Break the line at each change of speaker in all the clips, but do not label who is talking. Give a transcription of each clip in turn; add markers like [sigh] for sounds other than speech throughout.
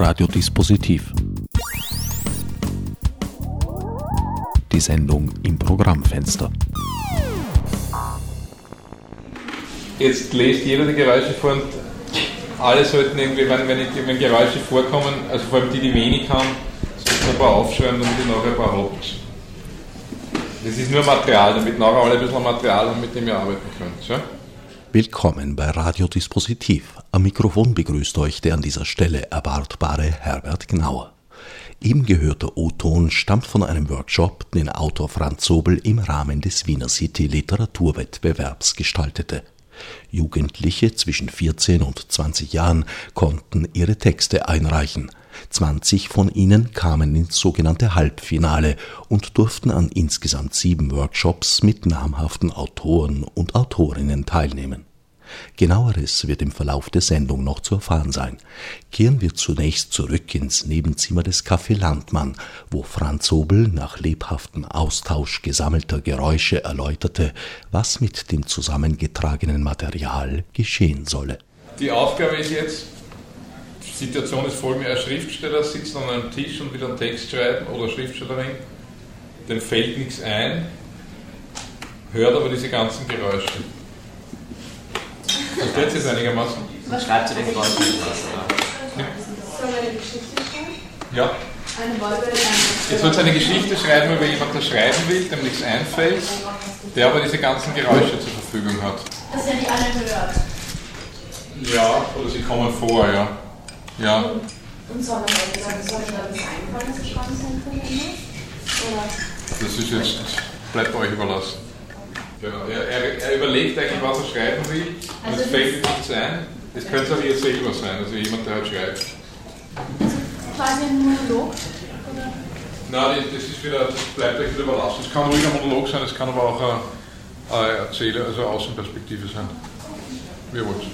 Radiodispositiv. Die Sendung im Programmfenster.
Jetzt lest jeder die Geräusche vor und alle sollten irgendwie, wenn, wenn, ich, wenn Geräusche vorkommen, also vor allem die, die wenig haben, sollten ein paar aufschreiben, damit ihr nachher ein paar habt. Das ist nur Material, damit nachher alle ein bisschen Material haben, mit dem ihr arbeiten könnt. Ja?
Willkommen bei Radiodispositiv. Am Mikrofon begrüßt euch der an dieser Stelle erwartbare Herbert Gnauer. Ihm gehörter O-Ton stammt von einem Workshop, den Autor Franz Sobel im Rahmen des Wiener City Literaturwettbewerbs gestaltete. Jugendliche zwischen 14 und 20 Jahren konnten ihre Texte einreichen. 20 von ihnen kamen ins sogenannte Halbfinale und durften an insgesamt sieben Workshops mit namhaften Autoren und Autorinnen teilnehmen. Genaueres wird im Verlauf der Sendung noch zu erfahren sein. Kehren wir zunächst zurück ins Nebenzimmer des Café Landmann, wo Franz Obel nach lebhaftem Austausch gesammelter Geräusche erläuterte, was mit dem zusammengetragenen Material geschehen solle.
Die Aufgabe ist jetzt, Situation ist folgende, ein Schriftsteller sitzt an einem Tisch und will einen Text schreiben oder Schriftstellerin, dem fällt nichts ein, hört aber diese ganzen Geräusche. Versteht sich das einigermaßen?
Man schreibt zu den Geräuschen was,
Soll eine Geschichte schreiben?
Ja. Jetzt wird eine Geschichte schreiben über jemanden, der schreiben will, dem nichts einfällt, der aber diese ganzen Geräusche zur Verfügung hat.
Dass er die alle hört.
Ja, oder sie kommen vor, ja. Ja.
Und soll man dann sagen, soll da was einfallen, sein könnte? Oder?
Das ist jetzt, bleibt euch überlassen. Genau. Er, er, er überlegt eigentlich, was er schreiben will, und
Also
es fällt ihm nichts ein. Es könnte auch ihr selber sein, also jemand, der halt schreibt.
Quasi ein Monolog?
Nein, das, ist wieder, das bleibt euch wieder überlassen. Es kann ruhig ein Monolog sein, es kann aber auch eine, eine Erzähler, also eine Außenperspektive sein. Wie ihr wollt.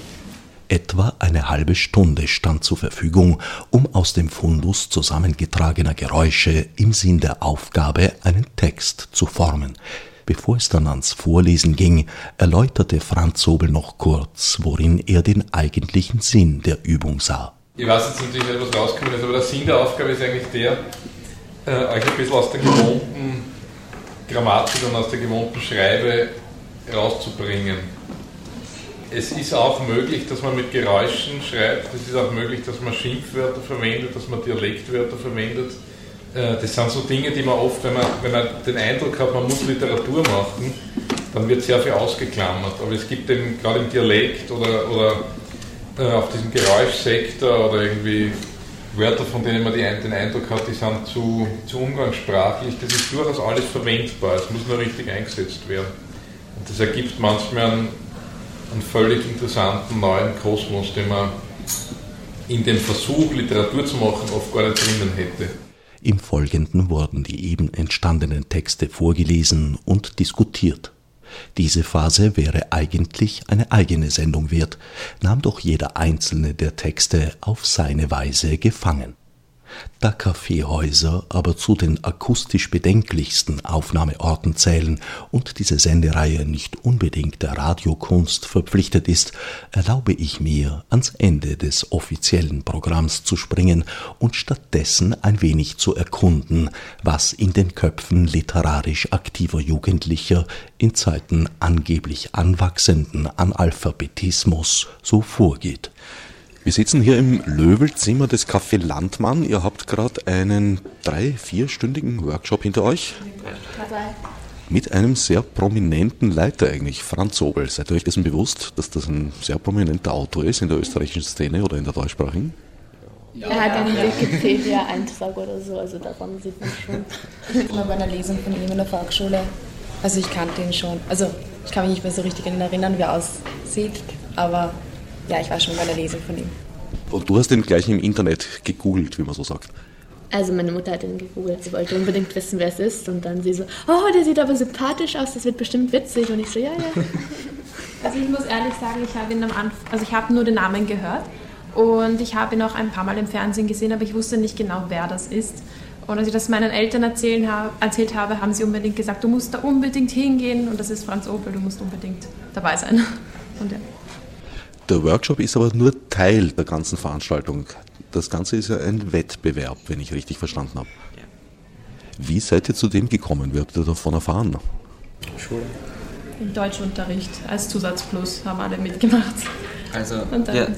Etwa eine halbe Stunde stand zur Verfügung, um aus dem Fundus zusammengetragener Geräusche im Sinn der Aufgabe einen Text zu formen. Bevor es dann ans Vorlesen ging, erläuterte Franz Sobel noch kurz, worin er den eigentlichen Sinn der Übung sah.
Ich weiß jetzt natürlich nicht, was rausgekommen ist, aber der Sinn der Aufgabe ist eigentlich der, äh, euch ein bisschen aus der gewohnten Grammatik und aus der gewohnten Schreibe rauszubringen. Es ist auch möglich, dass man mit Geräuschen schreibt, es ist auch möglich, dass man Schimpfwörter verwendet, dass man Dialektwörter verwendet. Äh, Das sind so Dinge, die man oft, wenn man, wenn man den Eindruck hat, man muss Literatur machen, dann wird sehr viel ausgeklammert. Aber es gibt eben gerade im Dialekt oder, oder äh, auf diesem Geräuschsektor oder irgendwie Wörter, von denen man die, den Eindruck hat, die sind zu, zu umgangssprachlich. Das ist durchaus alles verwendbar. Es muss nur richtig eingesetzt werden. Und das ergibt manchmal einen, einen völlig interessanten neuen Kosmos, den man in dem Versuch, Literatur zu machen, oft gar nicht drinnen hätte.
Im Folgenden wurden die eben entstandenen Texte vorgelesen und diskutiert. Diese Phase wäre eigentlich eine eigene Sendung wert, nahm doch jeder einzelne der Texte auf seine Weise gefangen. Da Kaffeehäuser aber zu den akustisch bedenklichsten Aufnahmeorten zählen und diese Sendereihe nicht unbedingt der Radiokunst verpflichtet ist, erlaube ich mir, ans Ende des offiziellen Programms zu springen und stattdessen ein wenig zu erkunden, was in den Köpfen literarisch aktiver Jugendlicher in Zeiten angeblich anwachsenden Analphabetismus so vorgeht. Wir sitzen hier im Löwelzimmer des Café Landmann. Ihr habt gerade einen drei-, vierstündigen Workshop hinter euch mit einem sehr prominenten Leiter eigentlich, Franz Sobel. Seid ihr euch dessen bewusst, dass das ein sehr prominenter Autor ist in der österreichischen Szene oder in der deutschsprachigen?
Er hat einen Wikipedia-Eintrag oder so, also daran sieht man schon.
Ich war bei einer Lesung von ihm in der Volksschule. Also ich kannte ihn schon. Also ich kann mich nicht mehr so richtig erinnern, wie er aussieht, aber ja, ich war schon bei einer Lesung von ihm.
Und du hast ihn gleich im Internet gegoogelt, wie man so sagt.
Also meine Mutter hat ihn gegoogelt, sie wollte unbedingt wissen, wer es ist und dann sie so, oh, der sieht aber sympathisch aus, das wird bestimmt witzig und ich so, ja, ja. [laughs]
Also ich muss ehrlich sagen, ich habe ihn am Anfang, also ich habe nur den Namen gehört und ich habe ihn auch ein paar Mal im Fernsehen gesehen, aber ich wusste nicht genau, wer das ist. Und als ich das meinen Eltern erzählen, erzählt habe, haben sie unbedingt gesagt, du musst da unbedingt hingehen und das ist Franz Opel, du musst unbedingt dabei sein. [laughs] Und ja.
Der Workshop ist aber nur Teil der ganzen Veranstaltung. Das Ganze ist ja ein Wettbewerb, wenn ich richtig verstanden habe.
Ja.
Wie seid ihr zu dem gekommen? Wie habt ihr davon erfahren?
Schule.
Im Deutschunterricht als Zusatzplus haben alle mitgemacht.
Also, [laughs]
Und dann,
wir,
ja.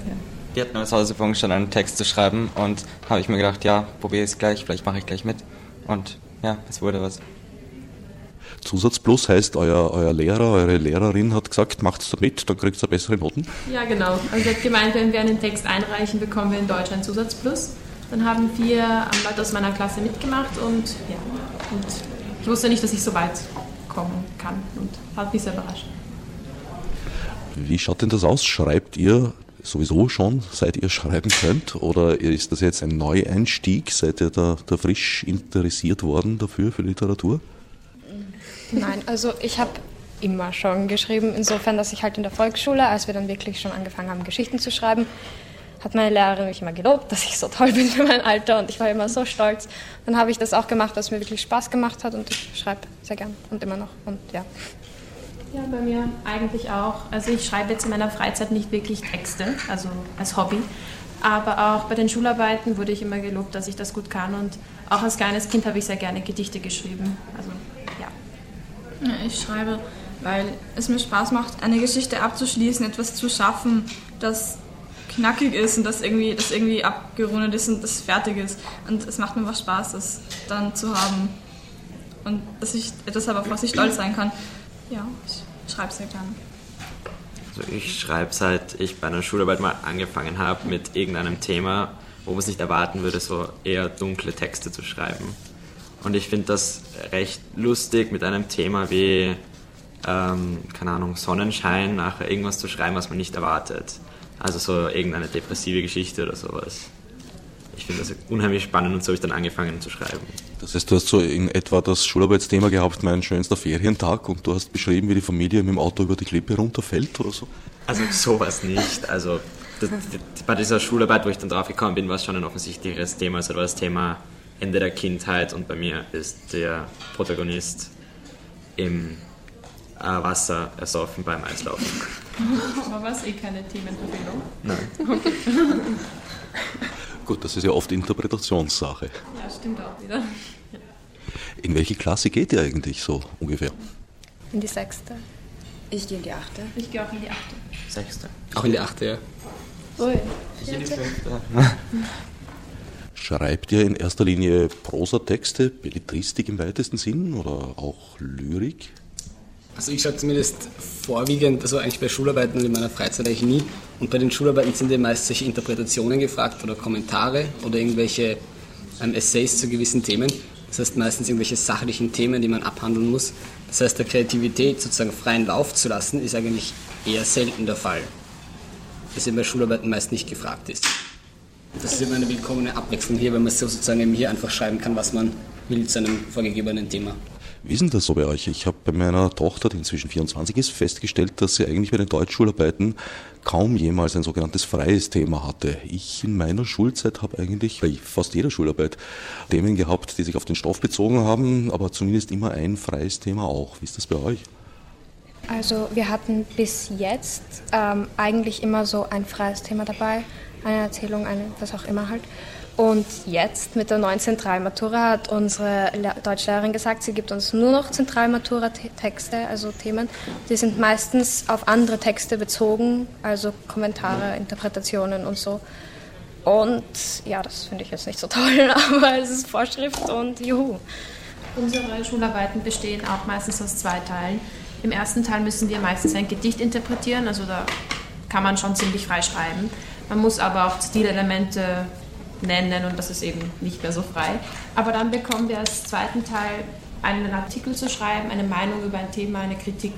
wir hatten als Hausaufgabe schon einen Text zu schreiben und habe ich mir gedacht, ja, probiere es gleich, vielleicht mache ich gleich mit. Und ja, es wurde was.
Zusatz Plus heißt, euer, euer Lehrer, eure Lehrerin hat gesagt, macht's da mit, dann kriegt ihr bessere Noten.
Ja, genau. Also sie hat gemeint, wenn wir einen Text einreichen, bekommen wir in Deutsch einen Zusatzplus. Dann haben vier Leute aus meiner Klasse mitgemacht und ja, und ich wusste nicht, dass ich so weit kommen kann und hat mich sehr überrascht.
Wie schaut denn das aus? Schreibt ihr sowieso schon, seit ihr schreiben könnt? Oder ist das jetzt ein Neueinstieg? Seid ihr da, da frisch interessiert worden dafür, für Literatur?
Nein, also ich habe immer schon geschrieben, insofern, dass ich halt in der Volksschule, als wir dann wirklich schon angefangen haben, Geschichten zu schreiben, hat meine Lehrerin mich immer gelobt, dass ich so toll bin für mein Alter und ich war immer so stolz. Dann habe ich das auch gemacht, was mir wirklich Spaß gemacht hat und ich schreibe sehr gern und immer noch und ja.
Ja, bei mir eigentlich auch. Also ich schreibe jetzt in meiner Freizeit nicht wirklich Texte, also als Hobby. Aber auch bei den Schularbeiten wurde ich immer gelobt, dass ich das gut kann. Und auch als kleines Kind habe ich sehr gerne Gedichte geschrieben. Also
ich schreibe, weil es mir Spaß macht, eine Geschichte abzuschließen, etwas zu schaffen, das knackig ist und das irgendwie, das irgendwie abgerundet ist und das fertig ist. Und es macht mir einfach Spaß, das dann zu haben. Und dass ich etwas habe, auf was ich stolz sein kann. Ja, ich schreibe sehr gerne.
Also ich schreibe seit ich bei einer Schularbeit mal angefangen habe mit irgendeinem Thema, wo man es nicht erwarten würde, so eher dunkle Texte zu schreiben. Und ich finde das recht lustig mit einem Thema wie, ähm, keine Ahnung, Sonnenschein, nachher irgendwas zu schreiben, was man nicht erwartet. Also so irgendeine depressive Geschichte oder sowas. Ich finde das unheimlich spannend und so habe ich dann angefangen zu schreiben.
Das heißt, du hast so in etwa das Schularbeitsthema gehabt, mein schönster Ferientag, und du hast beschrieben, wie die Familie mit dem Auto über die Klippe runterfällt oder so?
Also sowas nicht. Also das, das, bei dieser Schularbeit, wo ich dann drauf gekommen bin, war es schon ein offensichtlicheres Thema. Also das Thema Ende der Kindheit und bei mir ist der Protagonist im äh, Wasser ersoffen beim Eislaufen.
Aber was eh keine Themenempfehlung.
Nein.
Gut, das ist ja oft Interpretationssache.
Ja, stimmt auch wieder.
In welche Klasse geht ihr eigentlich so ungefähr?
In die sechste.
Ich gehe in die achte.
Ich gehe auch in die achte.
Sechste.
Auch in die achte, ja.
Ui.
Ich in die fünfte. [laughs]
Schreibt ihr in erster Linie Prosatexte, Belletristik im weitesten Sinn oder auch Lyrik?
Also ich schreibe zumindest vorwiegend, also eigentlich bei Schularbeiten und in meiner Freizeit eigentlich nie. Und bei den Schularbeiten sind ja meist solche Interpretationen gefragt oder Kommentare oder irgendwelche ähm, Essays zu gewissen Themen. Das heißt meistens irgendwelche sachlichen Themen, die man abhandeln muss. Das heißt, der Kreativität sozusagen freien Lauf zu lassen, ist eigentlich eher selten der Fall. Das eben bei Schularbeiten meist nicht gefragt ist. Das ist immer eine willkommene Abwechslung hier, wenn man so sozusagen eben hier einfach schreiben kann, was man will zu einem vorgegebenen Thema.
Wie ist denn das so bei euch? Ich habe bei meiner Tochter, die inzwischen 24 ist, festgestellt, dass sie eigentlich bei den Deutschschularbeiten kaum jemals ein sogenanntes freies Thema hatte. Ich in meiner Schulzeit habe eigentlich bei fast jeder Schularbeit Themen gehabt, die sich auf den Stoff bezogen haben, aber zumindest immer ein freies Thema auch. Wie ist das bei euch?
Also wir hatten bis jetzt ähm, eigentlich immer so ein freies Thema dabei, eine Erzählung, eine, was auch immer halt. Und jetzt mit der neuen Zentralmatura hat unsere Le- Deutschlehrerin gesagt, sie gibt uns nur noch Zentralmatura-Texte, also Themen. Die sind meistens auf andere Texte bezogen, also Kommentare, Interpretationen und so. Und ja, das finde ich jetzt nicht so toll, [laughs] aber es ist Vorschrift und juhu.
Unsere Schularbeiten bestehen auch meistens aus zwei Teilen. Im ersten Teil müssen wir meistens ein Gedicht interpretieren, also da kann man schon ziemlich frei schreiben. Man muss aber auch Stilelemente nennen und das ist eben nicht mehr so frei. Aber dann bekommen wir als zweiten Teil einen Artikel zu schreiben, eine Meinung über ein Thema, eine Kritik.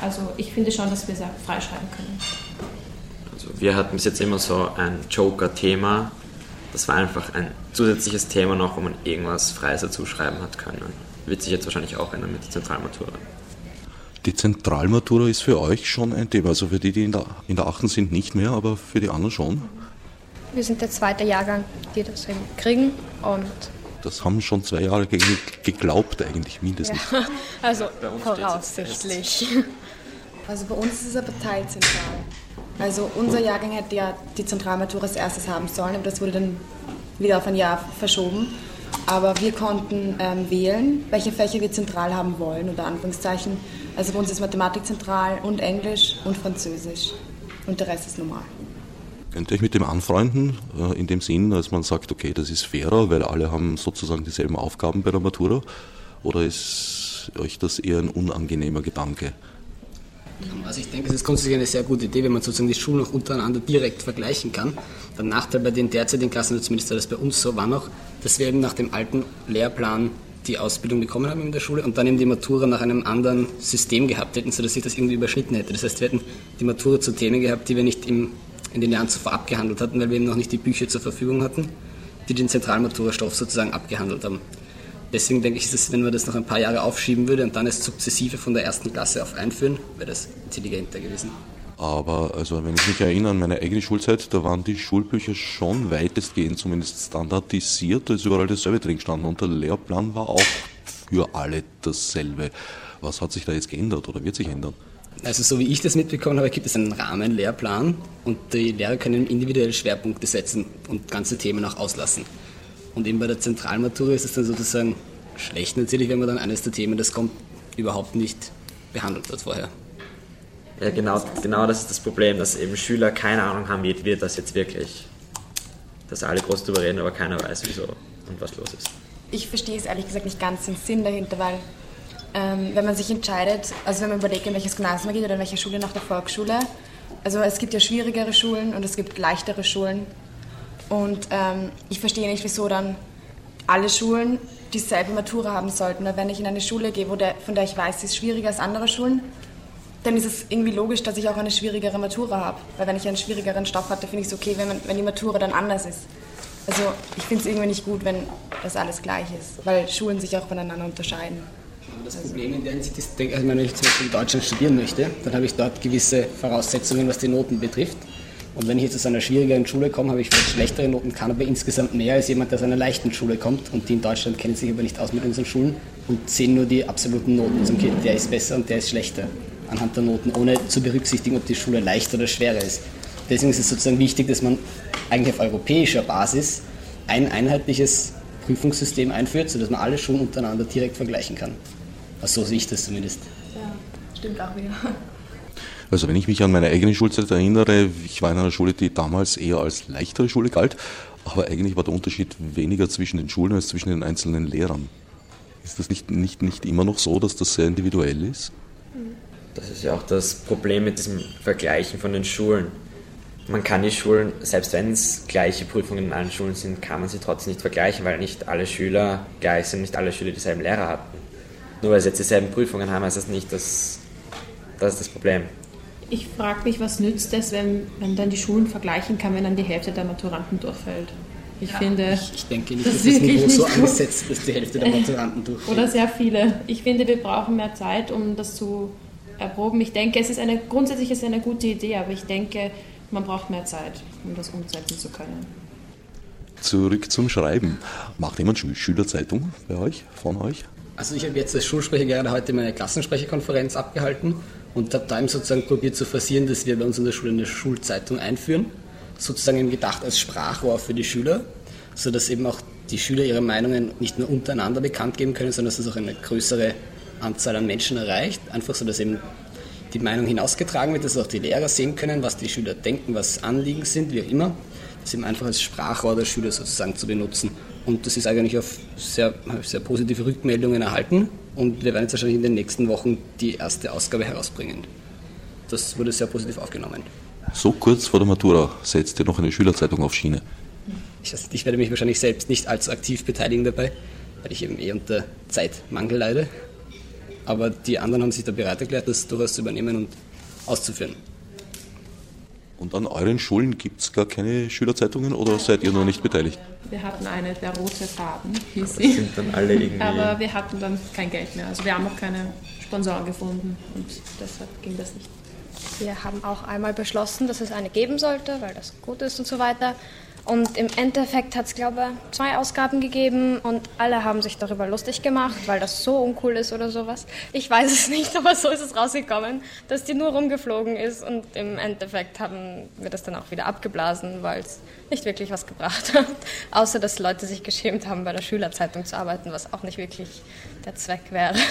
Also ich finde schon, dass wir sehr frei schreiben können.
Also wir hatten bis jetzt immer so ein Joker-Thema. Das war einfach ein zusätzliches Thema noch, wo man irgendwas Freies dazu schreiben hat können. Wird sich jetzt wahrscheinlich auch ändern mit der Zentralmatura.
Die Zentralmatura ist für euch schon ein Thema, also für die, die in der, in der achten sind, nicht mehr, aber für die anderen schon.
Wir sind der zweite Jahrgang, die das eben kriegen und
Das haben schon zwei Jahre ge geglaubt, eigentlich mindestens.
ja, [laughs] also voraussichtlich.
Also bei uns ist es aber teilzentral. Also unser Jahrgang hätte ja die Zentralmatura als erstes haben sollen, aber das wurde dann wieder auf ein Jahr verschoben. Aber wir konnten ähm, wählen, welche Fächer wir zentral haben wollen, unter Anführungszeichen. Also bei uns ist Mathematik zentral und Englisch und Französisch. Und der Rest ist normal.
Könnt ihr euch mit dem anfreunden, äh, in dem Sinn, dass man sagt, okay, das ist fairer, weil alle haben sozusagen dieselben Aufgaben bei der Matura? Oder ist euch das eher ein unangenehmer Gedanke?
Also ich denke, es ist grundsätzlich eine sehr gute Idee, wenn man sozusagen die Schulen auch untereinander direkt vergleichen kann. Der Nachteil bei den derzeitigen Klassen, zumindest war das bei uns so, war noch, dass wir eben nach dem alten Lehrplan die Ausbildung bekommen haben in der Schule und dann eben die Matura nach einem anderen System gehabt hätten, sodass sich das irgendwie überschnitten hätte. Das heißt, wir hätten die Matura zu Themen gehabt, die wir nicht im, in den Jahren zuvor abgehandelt hatten, weil wir eben noch nicht die Bücher zur Verfügung hatten, die den Zentralmatura-Stoff sozusagen abgehandelt haben. Deswegen denke ich, dass wenn man das noch ein paar Jahre aufschieben würde und dann es sukzessive von der ersten Klasse auf einführen, wäre das intelligenter gewesen.
Aber also wenn ich mich erinnere an meine eigene Schulzeit, da waren die Schulbücher schon weitestgehend zumindest standardisiert, da ist überall dasselbe drin gestanden und der Lehrplan war auch für alle dasselbe. Was hat sich da jetzt geändert oder wird sich ändern?
Also so wie ich das mitbekommen habe, gibt es einen Rahmenlehrplan und die Lehrer können individuelle Schwerpunkte setzen und ganze Themen auch auslassen. Und eben bei der Zentralmatura ist es dann sozusagen schlecht natürlich, wenn man dann eines der Themen, das kommt, überhaupt nicht behandelt wird vorher.
Ja, genau, genau das ist das Problem, dass eben Schüler keine Ahnung haben, wie wird das jetzt wirklich. Dass alle groß darüber reden, aber keiner weiß, wieso und was los ist.
Ich verstehe es ehrlich gesagt nicht ganz den Sinn dahinter, weil ähm, wenn man sich entscheidet, also wenn man überlegt, in welches Gymnasium man geht oder in welche Schule nach der Volksschule, also es gibt ja schwierigere Schulen und es gibt leichtere Schulen und ähm, ich verstehe nicht, wieso dann alle Schulen dieselbe Matura haben sollten. Wenn ich in eine Schule gehe, der, von der ich weiß, sie ist schwieriger als andere Schulen, dann ist es irgendwie logisch, dass ich auch eine schwierigere Matura habe. Weil wenn ich einen schwierigeren Stoff hatte, finde ich es okay, wenn, man, wenn die Matura dann anders ist. Also ich finde es irgendwie nicht gut, wenn das alles gleich ist, weil Schulen sich auch voneinander unterscheiden.
Das Problem in der Hinsicht ist, also wenn ich zum Beispiel in Deutschland studieren möchte, dann habe ich dort gewisse Voraussetzungen, was die Noten betrifft. Und wenn ich jetzt aus einer schwierigeren Schule komme, habe ich vielleicht schlechtere Noten, kann aber insgesamt mehr als jemand, der aus einer leichten Schule kommt. Und die in Deutschland kennen sich aber nicht aus mit unseren Schulen und sehen nur die absoluten Noten. Also okay, der ist besser und der ist schlechter anhand der Noten, ohne zu berücksichtigen, ob die Schule leicht oder schwerer ist. Deswegen ist es sozusagen wichtig, dass man eigentlich auf europäischer Basis ein einheitliches Prüfungssystem einführt, sodass man alle Schulen untereinander direkt vergleichen kann. Also so sehe ich das zumindest.
Ja, stimmt auch wieder.
Also wenn ich mich an meine eigene Schulzeit erinnere, ich war in einer Schule, die damals eher als leichtere Schule galt, aber eigentlich war der Unterschied weniger zwischen den Schulen als zwischen den einzelnen Lehrern. Ist das nicht, nicht, nicht immer noch so, dass das sehr individuell ist?
Das ist ja auch das Problem mit diesem Vergleichen von den Schulen. Man kann die Schulen, selbst wenn es gleiche Prüfungen in allen Schulen sind, kann man sie trotzdem nicht vergleichen, weil nicht alle Schüler gleich sind, nicht alle Schüler dieselben Lehrer hatten. Nur weil sie jetzt dieselben Prüfungen haben, heißt das nicht, dass das ist das Problem.
Ich frage mich, was nützt es, wenn man dann die Schulen vergleichen kann, wenn dann die Hälfte der Maturanten durchfällt? Ich ja. finde.
Ich, ich, denke nicht, das dass das Niveau so angesetzt ist, dass die Hälfte der Maturanten [laughs] durchfällt.
Oder sehr viele. Ich finde, wir brauchen mehr Zeit, um das zu erproben. Ich denke, es ist eine, grundsätzlich ist es eine gute Idee, aber ich denke, man braucht mehr Zeit, um das umsetzen zu können.
Zurück zum Schreiben. Macht jemand Schülerzeitung bei euch, von euch?
Also ich habe jetzt als Schulsprecher gerade heute meine Klassensprecherkonferenz abgehalten und habe da eben sozusagen probiert zu forcieren, dass wir bei uns in der Schule eine Schulzeitung einführen, sozusagen gedacht als Sprachrohr für die Schüler, sodass eben auch die Schüler ihre Meinungen nicht nur untereinander bekannt geben können, sondern dass es auch eine größere Anzahl an Menschen erreicht, einfach so, dass eben die Meinung hinausgetragen wird, dass auch die Lehrer sehen können, was die Schüler denken, was Anliegen sind, wie auch immer, das eben einfach als Sprachrohr der Schüler sozusagen zu benutzen. Und das ist eigentlich auf sehr, sehr positive Rückmeldungen erhalten und wir werden jetzt wahrscheinlich in den nächsten Wochen die erste Ausgabe herausbringen. Das wurde sehr positiv aufgenommen.
So kurz vor der Matura setzt ihr noch eine Schülerzeitung auf Schiene.
Ich, ich werde mich wahrscheinlich selbst nicht allzu aktiv beteiligen dabei, weil ich eben eh unter Zeitmangel leide. Aber die anderen haben sich da bereit erklärt, das durchaus zu übernehmen und auszuführen.
Und an euren Schulen gibt es gar keine Schülerzeitungen oder seid ihr noch nicht beteiligt?
Wir hatten eine, der rote Faden
hieß sie. Sind dann alle irgendwie
Aber wir hatten dann kein Geld mehr. Also wir haben auch keine Sponsoren gefunden und deshalb ging das nicht.
Wir haben auch einmal beschlossen, dass es eine geben sollte, weil das gut ist und so weiter. Und im Endeffekt hat es, glaube ich, zwei Ausgaben gegeben und alle haben sich darüber lustig gemacht, weil das so uncool ist oder sowas. Ich weiß es [laughs] nicht, aber so ist es rausgekommen, dass die nur rumgeflogen ist und im Endeffekt haben wir das dann auch wieder abgeblasen, weil es nicht wirklich was gebracht [laughs] hat. Außer, dass Leute sich geschämt haben, bei der Schülerzeitung zu arbeiten, was auch nicht wirklich der Zweck wäre. [laughs]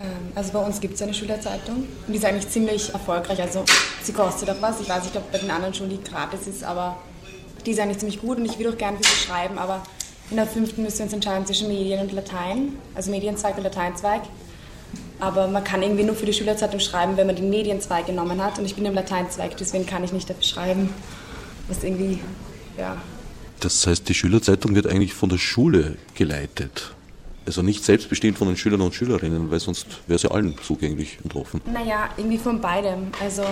Ähm, also bei uns gibt es eine Schülerzeitung und die ist eigentlich ziemlich erfolgreich. Also sie kostet auch was. Ich weiß nicht, ob bei den anderen Schulen die gratis ist, aber die ist eigentlich ziemlich gut und ich würde auch gerne für sie schreiben, aber in der fünften müssen wir uns entscheiden zwischen Medien und Latein, also Medienzweig und Lateinzweig. Aber man kann irgendwie nur für die Schülerzeitung schreiben, wenn man den Medienzweig genommen hat und ich bin im Lateinzweig, deswegen kann ich nicht dafür schreiben. Was irgendwie, ja.
Das heißt, die Schülerzeitung wird eigentlich von der Schule geleitet. Also nicht selbstbestimmt von den Schülern und Schülerinnen, weil sonst wäre es ja allen zugänglich und offen.
Naja, irgendwie von beidem. Also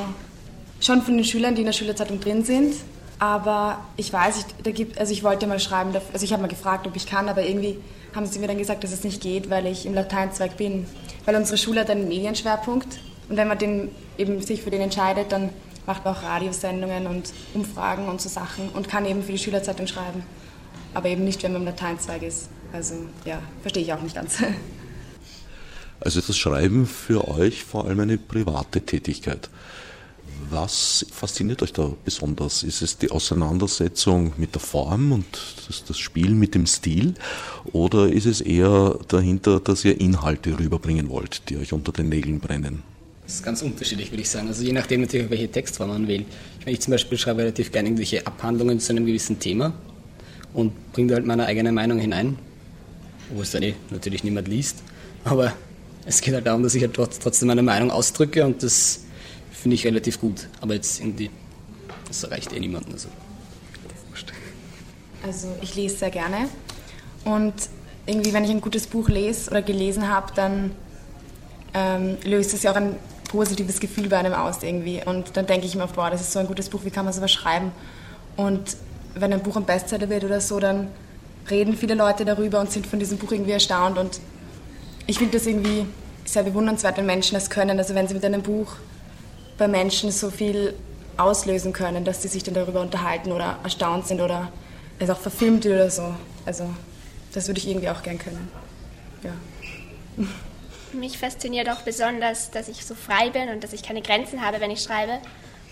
schon von den Schülern, die in der Schülerzeitung drin sind, aber ich weiß, ich, da gibt, also ich wollte mal schreiben, also ich habe mal gefragt, ob ich kann, aber irgendwie haben sie mir dann gesagt, dass es nicht geht, weil ich im Lateinzweig bin. Weil unsere Schule hat einen Medienschwerpunkt und wenn man den, eben sich für den entscheidet, dann macht man auch Radiosendungen und Umfragen und so Sachen und kann eben für die Schülerzeitung schreiben. Aber eben nicht, wenn man im Lateinzweig ist. Also ja, verstehe ich auch nicht ganz.
Also ist das Schreiben für euch vor allem eine private Tätigkeit. Was fasziniert euch da besonders? Ist es die Auseinandersetzung mit der Form und das, Spiel mit dem Stil? Oder ist es eher dahinter, dass ihr Inhalte rüberbringen wollt, die euch unter den Nägeln brennen?
Das ist ganz unterschiedlich, würde ich sagen. Also je nachdem natürlich, welche Textform man wählt. Ich, zum Beispiel schreibe relativ gerne irgendwelche Abhandlungen zu einem gewissen Thema und bringe halt meine eigene Meinung hinein, wo es dann eh natürlich niemand liest. Aber es geht halt darum, dass ich halt trotzdem meine Meinung ausdrücke und das finde ich relativ gut. Aber jetzt irgendwie, das erreicht eh niemanden. Also,
also ich lese sehr gerne und irgendwie, wenn ich ein gutes Buch lese oder gelesen habe, dann ähm, löst es ja auch ein positives Gefühl bei einem aus irgendwie. Und dann denke ich mir, boah, das ist so ein gutes Buch, wie kann man sowas schreiben? Und wenn ein Buch ein Bestseller wird oder so, dann reden viele Leute darüber und sind von diesem Buch irgendwie erstaunt. Und ich finde das irgendwie sehr bewundernswert, wenn Menschen das können. Also wenn sie mit einem Buch bei Menschen so viel auslösen können, dass sie sich dann darüber unterhalten oder erstaunt sind oder es auch verfilmt wird oder so. Also das würde ich irgendwie auch gern können. Ja. [laughs]
Mich fasziniert auch besonders, dass ich so frei bin und dass ich keine Grenzen habe, wenn ich schreibe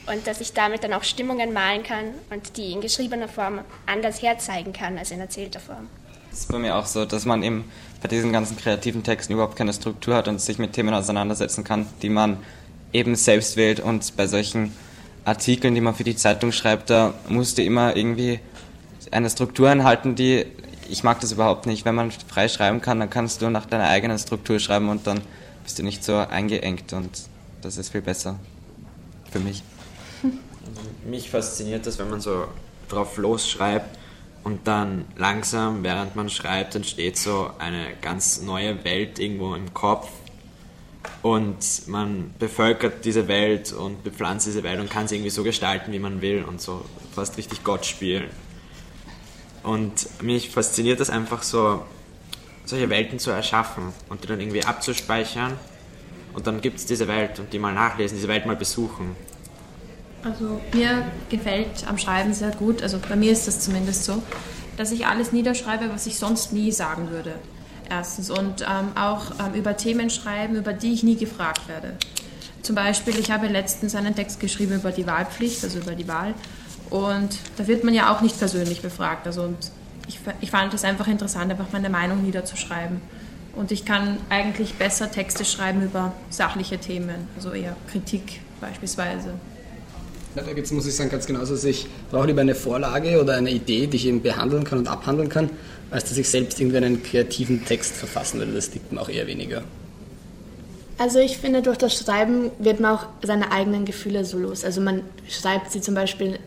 und dass ich damit dann auch Stimmungen malen kann und die in geschriebener Form anders herzeigen kann als in erzählter Form.
Es ist bei mir auch so, dass man eben bei diesen ganzen kreativen Texten überhaupt keine Struktur hat und sich mit Themen auseinandersetzen kann, die man eben selbst wählt. Und bei solchen Artikeln, die man für die Zeitung schreibt, da musst du immer irgendwie eine Struktur einhalten, die ich mag das überhaupt nicht. Wenn man frei schreiben kann, dann kannst du nach deiner eigenen Struktur schreiben und dann bist du nicht so eingeengt und das ist viel besser für mich.
Mich fasziniert das, wenn man so drauf losschreibt und dann langsam, während man schreibt, entsteht so eine ganz neue Welt irgendwo im Kopf und man bevölkert diese Welt und bepflanzt diese Welt und kann sie irgendwie so gestalten, wie man will und so fast richtig Gott spielen. Und mich fasziniert das einfach so, solche Welten zu erschaffen und die dann irgendwie abzuspeichern. Und dann gibt es diese Welt und die mal nachlesen, diese Welt mal besuchen.
Also mir gefällt am Schreiben sehr gut, also bei mir ist das zumindest so, dass ich alles niederschreibe, was ich sonst nie sagen würde erstens. Und ähm, auch ähm, über Themen schreiben, über die ich nie gefragt werde. Zum Beispiel, ich habe letztens einen Text geschrieben über die Wahlpflicht, also über die Wahl. Und da wird man ja auch nicht persönlich befragt. Also ich, ich fand es einfach interessant, einfach meine Meinung niederzuschreiben. Und ich kann eigentlich besser Texte schreiben über sachliche Themen, also eher Kritik beispielsweise.
Ja, da jetzt muss ich sagen, ganz genauso, dass ich brauche lieber eine Vorlage oder eine Idee, die ich eben behandeln kann und abhandeln kann, als dass ich selbst irgendwie einen kreativen Text verfassen würde. Das liegt mir auch eher weniger.
Also ich finde, durch das Schreiben wird man auch seine eigenen Gefühle so los. Also man schreibt sie zum Beispiel,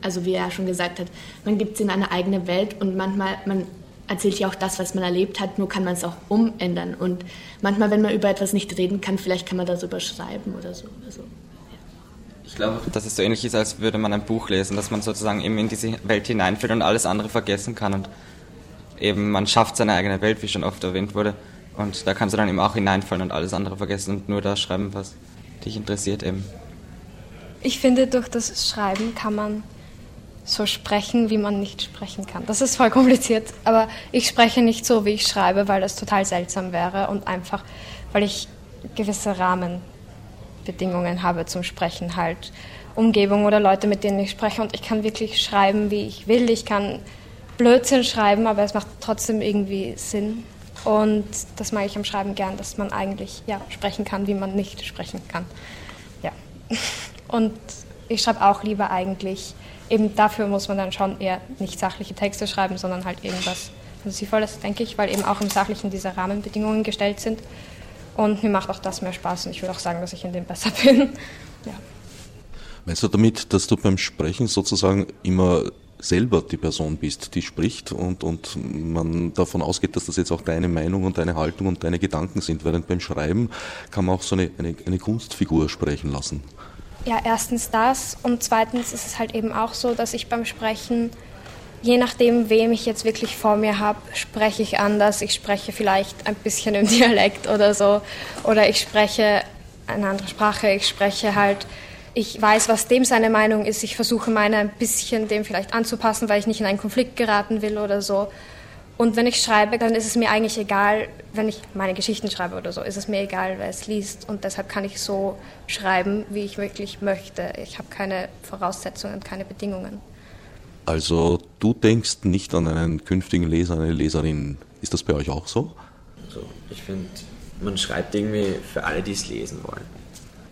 also wie er schon gesagt hat, man gibt sie in eine eigene Welt und manchmal, man erzählt ja auch das, was man erlebt hat, nur kann man es auch umändern. Und manchmal, wenn man über etwas nicht reden kann, vielleicht kann man darüber schreiben oder so. Also,
Ich glaube, dass es so ähnlich ist, als würde man ein Buch lesen, dass man sozusagen eben in diese Welt hineinfällt und alles andere vergessen kann. Und eben man schafft seine eigene Welt, wie schon oft erwähnt wurde. Und da kannst du dann eben auch hineinfallen und alles andere vergessen und nur das schreiben, was dich interessiert eben.
Ich finde, durch das Schreiben kann man so sprechen, wie man nicht sprechen kann. Das ist voll kompliziert, aber ich spreche nicht so, wie ich schreibe, weil das total seltsam wäre und einfach, weil ich gewisse Rahmenbedingungen habe zum Sprechen halt. Umgebung oder Leute, mit denen ich spreche und ich kann wirklich schreiben, wie ich will. Ich kann Blödsinn schreiben, aber es macht trotzdem irgendwie Sinn. Und das mag ich am Schreiben gern, dass man eigentlich ja, sprechen kann, wie man nicht sprechen kann. Ja. [laughs] Und ich schreibe auch lieber eigentlich, eben dafür muss man dann schon eher nicht sachliche Texte schreiben, sondern halt irgendwas Fantasievolles, denke ich, weil eben auch im Sachlichen diese Rahmenbedingungen gestellt sind. Und mir macht auch das mehr Spaß und ich würde auch sagen, dass ich in dem besser [laughs] bin. Ja.
Meinst du damit, dass du beim Sprechen sozusagen immer selber die Person bist, die spricht und, und man davon ausgeht, dass das jetzt auch deine Meinung und deine Haltung und deine Gedanken sind, während beim Schreiben kann man auch so eine, eine, eine Kunstfigur sprechen lassen.
Ja, erstens das und zweitens ist es halt eben auch so, dass ich beim Sprechen, je nachdem, wem ich jetzt wirklich vor mir habe, spreche ich anders. Ich spreche vielleicht ein bisschen im [laughs] Dialekt oder so oder ich spreche eine andere Sprache, ich spreche halt ich weiß, was dem seine Meinung ist. Ich versuche meine ein bisschen dem vielleicht anzupassen, weil ich nicht in einen Konflikt geraten will oder so. Und wenn ich schreibe, dann ist es mir eigentlich egal, wenn ich meine Geschichten schreibe oder so, ist es mir egal, wer es liest. Und deshalb kann ich so schreiben, wie ich wirklich möchte. Ich habe keine Voraussetzungen, keine Bedingungen.
Also du denkst nicht an einen künftigen Leser, eine Leserin. Ist das bei euch auch so?
Also ich finde, man schreibt irgendwie für alle, die es lesen wollen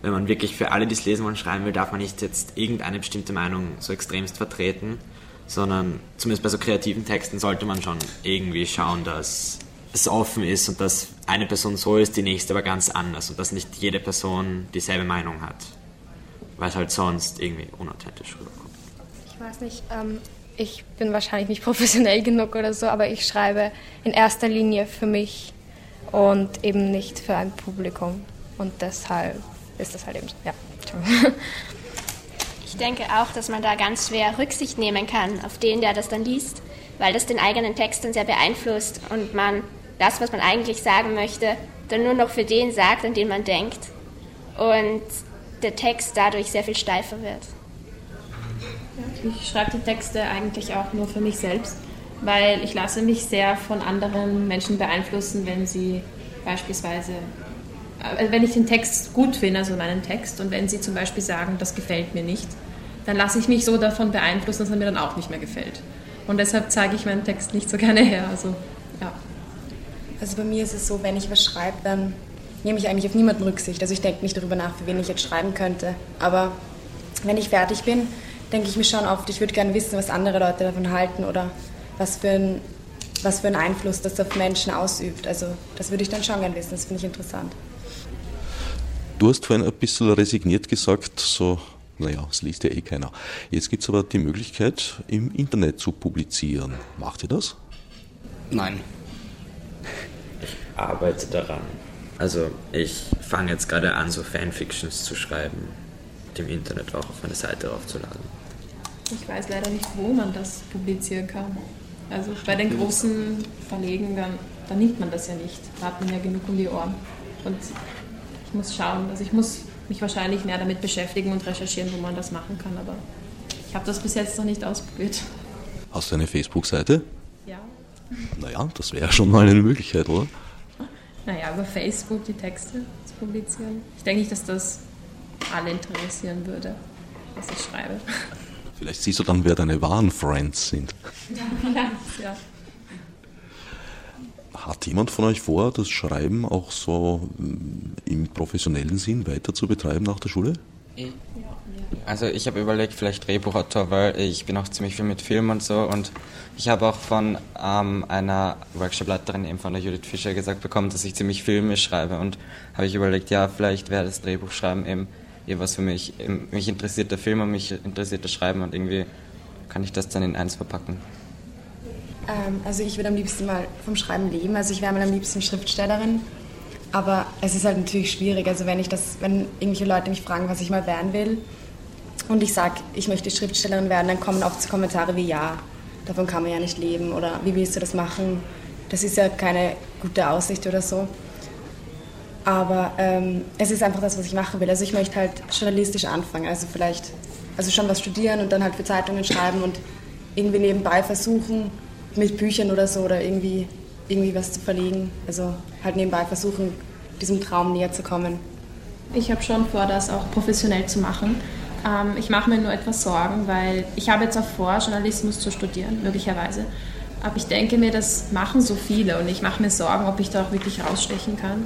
wenn man wirklich für alle, die es lesen wollen, schreiben will, darf man nicht jetzt irgendeine bestimmte Meinung so extremst vertreten, sondern zumindest bei so kreativen Texten sollte man schon irgendwie schauen, dass es offen ist und dass eine Person so ist, die nächste aber ganz anders und dass nicht jede Person dieselbe Meinung hat, weil es halt sonst irgendwie unauthentisch rüberkommt.
Ich weiß nicht, ähm, ich bin wahrscheinlich nicht [laughs] professionell genug oder so, aber ich schreibe in erster Linie für mich und eben nicht für ein Publikum und deshalb ist das halt eben so. Ja.
Ich denke auch, dass man da ganz schwer Rücksicht nehmen kann auf den, der das dann liest, weil das den eigenen Text dann sehr beeinflusst und man das, was man eigentlich sagen möchte, dann nur noch für den sagt, an den man denkt und der Text dadurch sehr viel steifer wird.
Ich schreibe die Texte eigentlich auch nur für mich selbst, weil ich lasse mich sehr von anderen Menschen beeinflussen, wenn sie beispielsweise äh, wenn ich den Text gut finde, also meinen Text, und wenn Sie zum Beispiel sagen, das gefällt mir nicht, dann lasse ich mich so davon beeinflussen, dass er mir dann auch nicht mehr gefällt. Und deshalb zeige ich meinen Text nicht so [laughs] gerne her. Also, ja.
also bei mir ist es so, wenn ich was schreibe, dann nehme ich eigentlich auf niemanden Rücksicht. Also ich denke nicht darüber nach, für wen ich jetzt schreiben könnte. Aber wenn ich fertig bin, denke ich mir schon oft, ich würde gerne wissen, was andere Leute davon halten oder was für ein was für einen Einfluss das auf Menschen ausübt. Also das würde ich dann schon gerne wissen, das finde ich interessant.
Du hast vorhin ein bisschen resigniert gesagt, so, naja, es liest ja eh keiner. Jetzt gibt es aber die Möglichkeit, im Internet zu publizieren. Macht ihr das?
Nein.
Ich arbeite daran. Also ich fange jetzt gerade an, so Fanfictions zu schreiben, dem Internet auch auf meine Seite aufzuladen.
Ich weiß leider nicht, wo man das publizieren kann. Also bei den großen Verlegen, dann, dann nimmt man das ja nicht. Da hat man ja genug um die Ohren. Und muss schauen. Also ich muss mich wahrscheinlich mehr damit beschäftigen und recherchieren, wo man das machen kann. Aber ich habe das bis jetzt noch nicht ausprobiert.
Hast du eine Facebook-Seite?
Ja.
Naja, das wäre schon mal eine Möglichkeit, oder?
Naja, über Facebook die Texte zu publizieren. Ich denke nicht, dass das alle interessieren würde, was ich schreibe.
Vielleicht siehst du dann, wer deine wahren Friends sind. [laughs]
Ja, vielleicht, ja.
Hat jemand von euch vor, das Schreiben auch so mm, im professionellen Sinn weiter zu betreiben nach der Schule?
Also ich habe überlegt, vielleicht Drehbuchautor, weil ich bin auch ziemlich viel mit Film und so und ich habe auch von ähm, einer Workshopleiterin eben von der Judith Fischer gesagt bekommen, dass ich ziemlich Filme schreibe und habe ich überlegt, ja, vielleicht wäre das Drehbuchschreiben eben eher was für mich. Mich interessiert der Film und mich interessiert das Schreiben und irgendwie kann ich das dann in eins verpacken.
Ähm, also ich würde am liebsten mal vom Schreiben leben. Also ich wäre mal am liebsten Schriftstellerin. Aber es ist halt natürlich schwierig. Also wenn ich das, wenn irgendwelche Leute mich fragen, was ich mal werden will, und ich sage, ich möchte Schriftstellerin werden, dann kommen oft Kommentare wie ja, davon kann man ja nicht leben oder wie willst du das machen? Das ist ja keine gute Aussicht oder so. Aber ähm, es ist einfach das, was ich machen will. Also ich möchte halt journalistisch anfangen. Also vielleicht also schon was studieren und dann halt für Zeitungen schreiben und irgendwie nebenbei versuchen, mit Büchern oder so oder irgendwie, irgendwie was zu verlegen. Also halt nebenbei versuchen, diesem Traum näher zu kommen.
Ich habe schon vor, das auch professionell zu machen. Ähm, ich mache mir nur etwas Sorgen, weil ich habe jetzt auch vor, Journalismus zu studieren, möglicherweise. Aber ich denke mir, das machen so viele und ich mache mir Sorgen, ob ich da auch wirklich rausstechen kann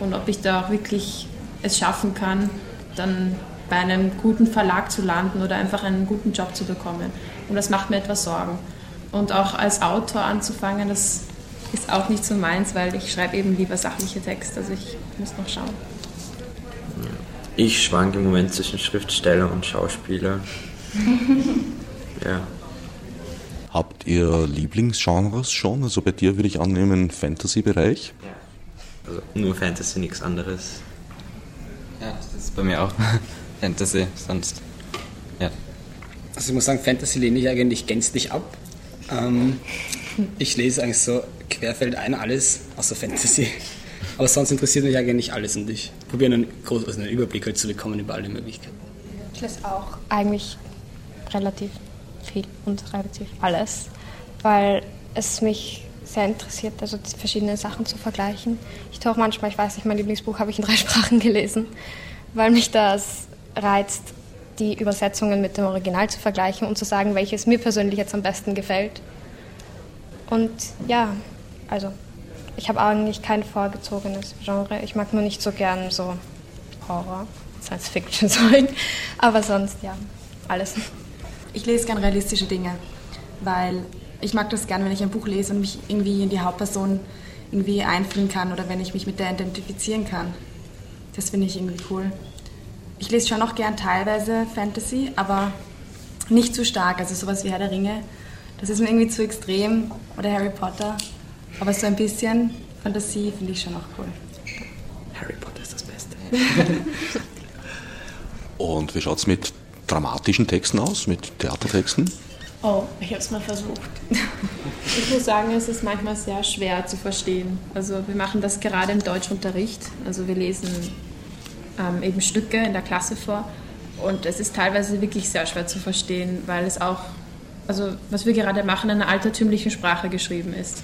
und ob ich da auch wirklich es schaffen kann, dann bei einem guten Verlag zu landen oder einfach einen guten Job zu bekommen. Und das macht mir etwas Sorgen. Und auch als Autor anzufangen, das ist auch nicht so meins, weil ich schreibe eben lieber sachliche Texte. Also ich muss noch schauen.
Ich schwanke im Moment zwischen Schriftsteller und Schauspieler. [laughs] ja.
Habt ihr Lieblingsgenres schon? Also bei dir würde ich annehmen Fantasy-Bereich.
Ja. Also nur Fantasy, nichts anderes.
Ja, das ist bei mir auch [laughs] Fantasy, sonst. Ja.
Also ich muss sagen, Fantasy lehne ich eigentlich gänzlich ab. Ähm, ich lese eigentlich so querfeldein alles außer Fantasy. Aber sonst interessiert mich eigentlich alles und ich probiere einen, groß, also einen Überblick halt zu bekommen über alle Möglichkeiten.
Ich lese auch eigentlich relativ viel und relativ alles, weil es mich sehr interessiert, also verschiedene Sachen zu vergleichen. Ich tue auch manchmal, ich weiß nicht, mein Lieblingsbuch habe ich in drei [laughs] Sprachen gelesen, weil mich das reizt, die Übersetzungen mit dem Original zu vergleichen und zu sagen, welches mir persönlich jetzt am besten gefällt. Und ja, also ich habe eigentlich kein vorgezogenes Genre. Ich mag nur nicht so gern so Horror, Science-Fiction-Zeug, [laughs] aber sonst ja, alles.
Ich lese gern realistische Dinge, weil ich mag das gern, wenn ich ein Buch lese und mich irgendwie in die Hauptperson irgendwie einfühlen kann oder wenn ich mich mit der identifizieren kann. Das finde ich irgendwie cool. Ich lese schon auch gern teilweise Fantasy, aber nicht zu stark. Also sowas wie Herr der Ringe, das ist mir irgendwie zu extrem. Oder Harry Potter. Aber so ein bisschen Fantasie finde ich schon auch cool.
Harry Potter ist das Beste. [laughs]
Und wie schaut es mit dramatischen Texten aus, mit Theatertexten?
Oh, ich habe es mal versucht. [laughs] Ich muss sagen, es ist manchmal sehr schwer zu verstehen. Also wir machen das gerade im Deutschunterricht. Also wir lesen ähm, eben Stücke in der Klasse vor und es ist teilweise wirklich sehr schwer zu verstehen, weil es auch, also was wir gerade machen, in einer altertümlichen Sprache geschrieben ist.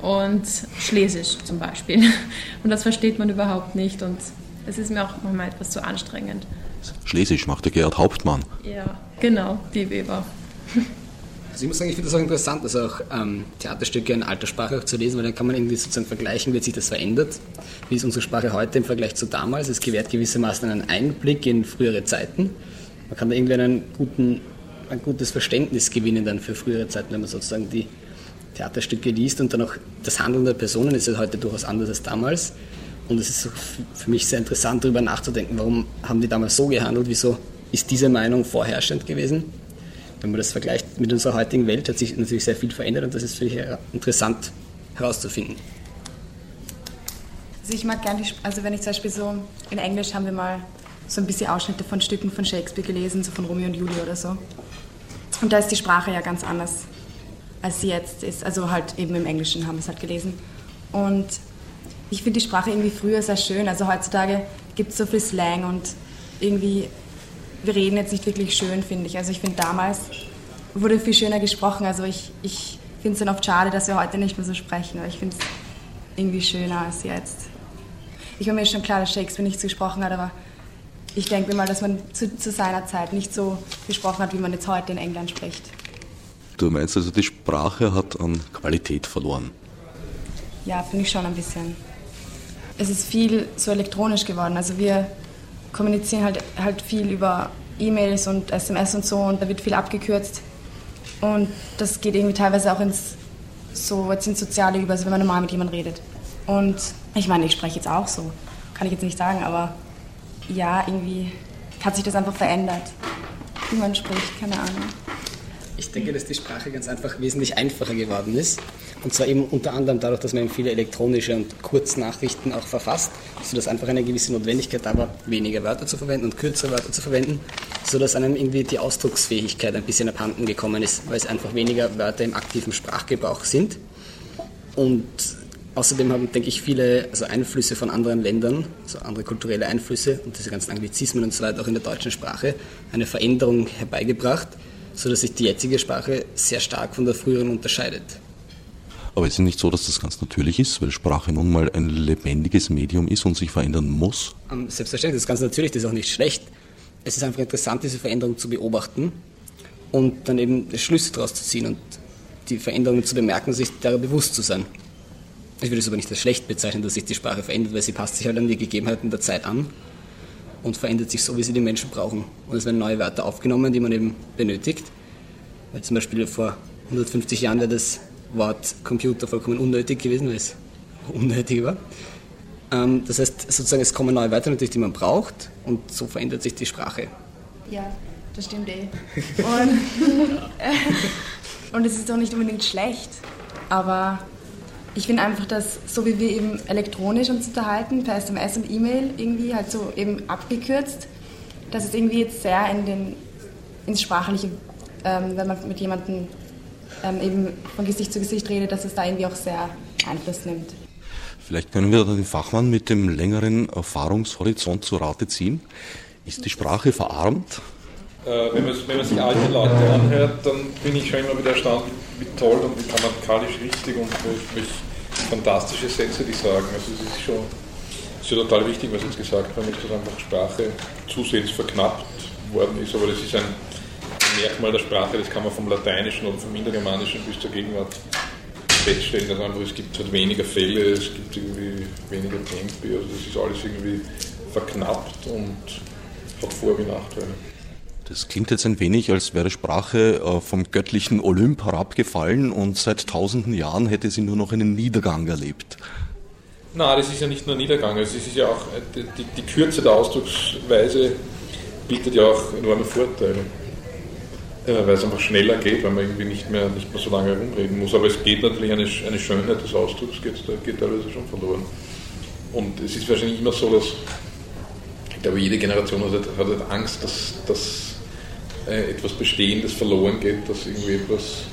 Und Schlesisch zum Beispiel. [laughs] Und das versteht man überhaupt nicht und es ist mir auch manchmal etwas zu anstrengend.
Schlesisch macht der Gerhard Hauptmann.
Ja, genau, die Weber. [laughs]
Also ich muss sagen, ich finde das auch interessant, also auch ähm, Theaterstücke in alter Sprache auch zu lesen, weil dann kann man irgendwie sozusagen vergleichen, wie sich das verändert. Wie ist unsere Sprache heute im Vergleich zu damals? Es gewährt gewissermaßen einen Einblick in frühere Zeiten. Man kann da irgendwie einen guten, ein gutes Verständnis gewinnen dann für frühere Zeiten, wenn man sozusagen die Theaterstücke liest und dann auch das Handeln der Personen ist ja heute durchaus anders als damals. Und es ist für mich sehr interessant, darüber nachzudenken, warum haben die damals so gehandelt, wieso ist diese Meinung vorherrschend gewesen wenn man das vergleicht mit unserer heutigen Welt, hat sich natürlich sehr viel verändert und das ist für mich interessant herauszufinden.
Also ich mag gerne, also wenn ich zum Beispiel so, in Englisch haben wir mal so ein bisschen Ausschnitte von Stücken von Shakespeare gelesen, so von Romeo und Julia oder so. Und da ist die Sprache ja ganz anders, als sie jetzt ist. Also halt eben im Englischen haben wir es halt gelesen. Und ich finde die Sprache irgendwie früher sehr schön. Also heutzutage gibt es so viel Slang und irgendwie wir reden jetzt nicht wirklich schön, finde ich. Also ich finde, damals wurde viel schöner gesprochen. Also ich, ich finde es dann oft schade, dass wir heute nicht mehr so sprechen. Aber ich finde es irgendwie schöner als jetzt. Ich war mir schon klar, dass Shakespeare nichts gesprochen hat, aber ich denke mir mal, dass man zu, zu, seiner Zeit nicht so gesprochen hat, wie man jetzt heute in England spricht.
Du meinst also, die Sprache hat an Qualität verloren?
Ja, finde ich schon ein bisschen. Es ist viel so elektronisch geworden. Also wir kommunizieren halt, halt viel über E-Mails und SMS und so und da wird viel abgekürzt. Und das geht irgendwie teilweise auch ins, so, jetzt ins Soziale über, also wenn man normal mit jemandem redet. Und ich meine, ich spreche jetzt auch so, kann ich jetzt nicht sagen, aber ja, irgendwie hat sich das einfach verändert, wie man spricht, keine Ahnung.
Ich denke, dass die Sprache ganz einfach wesentlich einfacher geworden ist. Und zwar eben unter anderem dadurch, dass man eben viele elektronische und Kurznachrichten auch verfasst, sodass einfach eine gewisse Notwendigkeit da war, weniger Wörter zu verwenden und kürzere Wörter zu verwenden, sodass einem irgendwie die Ausdrucksfähigkeit ein bisschen abhanden gekommen ist, weil es einfach weniger Wörter im aktiven Sprachgebrauch sind. Und Außerdem haben, denke ich, viele also Einflüsse von anderen Ländern, also andere kulturelle Einflüsse und diese ganzen Anglizismen und so weiter auch in der deutschen Sprache eine Veränderung herbeigebracht, sodass sich die jetzige Sprache sehr stark von der früheren unterscheidet.
Aber es ist nicht so, dass das ganz natürlich ist, weil Sprache nun mal ein lebendiges Medium ist und sich verändern muss?
Ähm, selbstverständlich, das ist ganz natürlich, das ist auch nicht schlecht. Es ist einfach interessant, diese Veränderung zu beobachten und dann eben Schlüsse daraus zu ziehen und die Veränderungen zu bemerken, sich derer bewusst zu sein. Ich würde es aber nicht als schlecht bezeichnen, dass sich die Sprache verändert, weil sie passt sich halt an die Gegebenheiten der Zeit an und verändert sich so, wie sie die Menschen brauchen. Und es werden neue Wörter aufgenommen, die man eben benötigt. Weil zum Beispiel vor 150 Jahren wäre das Wort Computer vollkommen unnötig gewesen, weil es [laughs] unnötig war. Ähm, das heißt, sozusagen, es kommen neue Wörter natürlich, die man braucht und so verändert sich die Sprache.
Ja, das stimmt eh. Und, [laughs] und es ist auch nicht unbedingt schlecht, aber ich finde einfach, dass so wie wir eben elektronisch uns unterhalten, per SMS und E-Mail irgendwie halt so eben abgekürzt, dass es irgendwie jetzt sehr in den, ins Sprachliche, ähm, wenn man mit jemandem ähm, eben von Gesicht zu Gesicht redet, dass es da irgendwie auch sehr Einfluss nimmt.
Vielleicht können wir den Fachmann mit dem längeren Erfahrungshorizont zu Rate ziehen. Ist die Sprache verarmt?
Äh, wenn, man, wenn, man, sich alte Leute anhört, dann bin ich schon immer wieder erstaunt, wie toll und wie grammatikalisch richtig und welche fantastische Sätze die sagen. Also es ist schon es ist total wichtig, was jetzt gesagt haben, dass einfach Sprache zusehends verknappt worden ist, aber das ist ein Merkmal der Sprache, das kann man vom Lateinischen oder vom Indogermanischen bis zur Gegenwart feststellen, dass einfach es gibt halt weniger Fälle, es gibt irgendwie weniger Tempi, also das ist alles irgendwie verknappt und hat Vor- wie Nachteile.
Das klingt jetzt ein wenig, als wäre Sprache äh, vom göttlichen Olymp herabgefallen und seit tausenden Jahren hätte sie nur noch einen Niedergang erlebt.
Na, das ist ja nicht nur Niedergang, es ist ja auch äh, die, die Kürze der Ausdrucksweise bietet ja auch enorme Vorteile. Weil es einfach schneller geht, weil man irgendwie nicht mehr, nicht mehr so lange herumreden muss. Aber es geht natürlich eine, eine Schönheit des Ausdrucks, geht, geht teilweise schon verloren. Und es ist wahrscheinlich immer so, dass ich glaube, jede Generation hat, hat Angst, dass, dass äh, etwas Bestehendes verloren geht, dass irgendwie etwas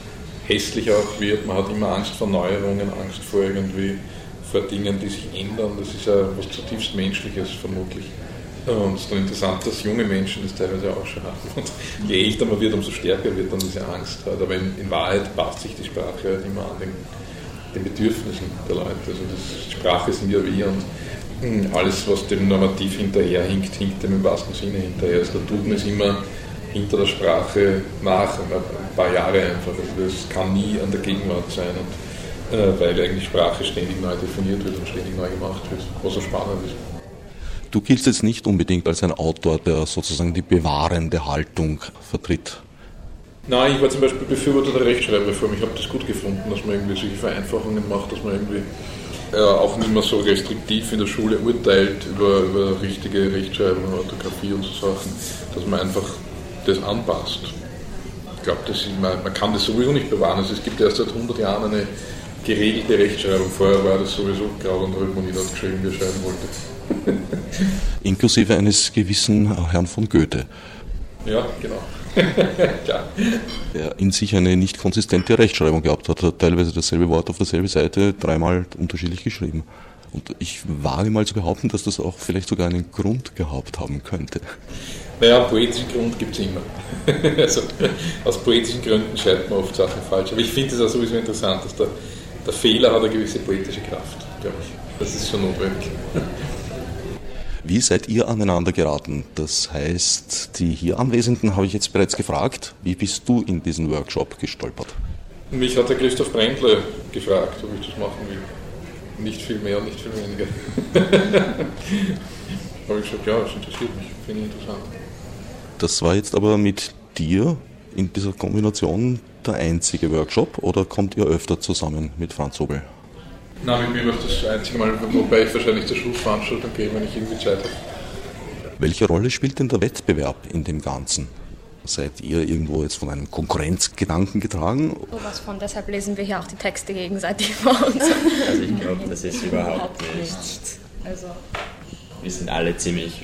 hässlicher auch wird. Man hat immer Angst vor Neuerungen, Angst vor irgendwie vor Dingen, die sich ändern. Das ist ja was zutiefst Menschliches vermutlich. Und es ist dann interessant, dass junge Menschen das teilweise auch schon haben. Und je älter man wird, umso stärker wird dann diese Angst. Aber in, in Wahrheit passt sich die Sprache halt immer an den, den Bedürfnissen der Leute. Also das, Sprache sind ja wir und hm, alles, was dem normativ hinterherhinkt, hinkt dem im wahrsten Sinne hinterher. Also der Duden ist immer hinter der Sprache nach, ein paar Jahre einfach. Also das kann nie an der Gegenwart sein, und, äh, weil eigentlich Sprache ständig neu definiert wird und ständig neu gemacht wird, was so spannend ist.
Du giltst jetzt nicht unbedingt als ein Autor, der sozusagen die bewahrende Haltung vertritt.
Nein, ich war zum Beispiel Befürworter der Rechtschreibreform. Ich habe das gut gefunden, dass man irgendwie solche Vereinfachungen macht, dass man irgendwie äh, auch nicht mehr so restriktiv in der Schule urteilt über, über richtige Rechtschreibung, Orthographie und so Sachen, dass man einfach das anpasst. Ich glaube, man, man kann das sowieso nicht bewahren. Also es gibt erst seit 100 Jahren eine geregelte Rechtschreibung. Vorher war das sowieso grau und rot, wo niemand geschrieben, wie er schreiben wollte. [laughs]
Inklusive eines gewissen Herrn von Goethe.
Ja, genau. [laughs]
Der in sich eine nicht konsistente Rechtschreibung gehabt hat, hat teilweise dasselbe Wort auf derselben Seite dreimal unterschiedlich geschrieben. Und ich wage mal zu behaupten, dass das auch vielleicht sogar einen Grund gehabt haben könnte.
Naja, poetischen Grund gibt es immer. [laughs] also, aus poetischen Gründen schreibt man oft Sachen falsch. Aber ich finde es auch sowieso interessant, dass der, der Fehler hat eine gewisse poetische Kraft, glaube ich. Das ist schon notwendig.
Wie seid ihr aneinander geraten? Das heißt, die hier Anwesenden habe ich jetzt bereits gefragt. Wie bist du in diesen Workshop gestolpert?
Mich hat der Christoph Brändle gefragt, ob ich das machen will. Nicht viel mehr, nicht viel weniger. [laughs] habe ich gesagt, ja, das interessiert mich, finde ich interessant.
Das war jetzt aber mit dir in dieser Kombination der einzige Workshop oder kommt ihr öfter zusammen mit Franz Obel?
Nein, mit mir war es das einzige Mal, wobei ich wahrscheinlich zur Schlussveranstaltung gehe, wenn ich irgendwie Zeit habe.
Welche Rolle spielt denn der Wettbewerb in dem Ganzen? Seid ihr irgendwo jetzt von einem Konkurrenzgedanken getragen?
was von, deshalb lesen wir hier auch die Texte gegenseitig vor uns.
Also ich glaube, das ist überhaupt nicht. Also. Wir sind alle ziemlich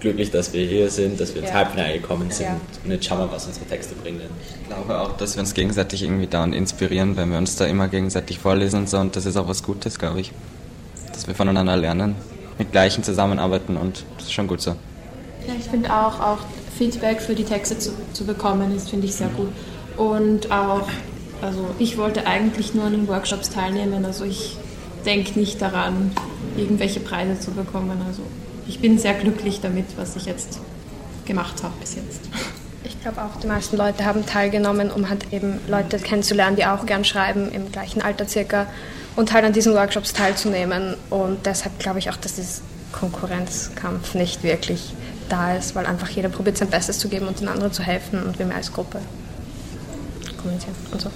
glücklich, dass wir hier sind, dass wir ins
Ja.
Halbfinale gekommen sind
Ja.
und jetzt schauen wir, was unsere Texte bringen.
Ich glaube auch, dass wir uns gegenseitig irgendwie dauernd inspirieren, wenn wir uns da immer gegenseitig vorlesen und so. Und das ist auch was Gutes, glaube ich. Dass wir voneinander lernen, mit Gleichen zusammenarbeiten und das ist schon gut so.
Ja, ich finde auch, auch Feedback für die Texte zu, zu bekommen, ist finde ich sehr gut. Und auch, also ich wollte eigentlich nur an den Workshops teilnehmen, also ich denke nicht daran, irgendwelche Preise zu bekommen. Also ich bin sehr glücklich damit, was ich jetzt gemacht habe bis jetzt.
Ich glaube auch, die meisten Leute haben teilgenommen, um halt eben Leute kennenzulernen, die auch gern schreiben, im gleichen Alter circa, und halt an diesen Workshops teilzunehmen. Und deshalb glaube ich auch, dass dieses Konkurrenzkampf nicht wirklich da ist, weil einfach jeder probiert sein Bestes zu geben und den anderen zu helfen und wir mehr als Gruppe kommunizieren und so.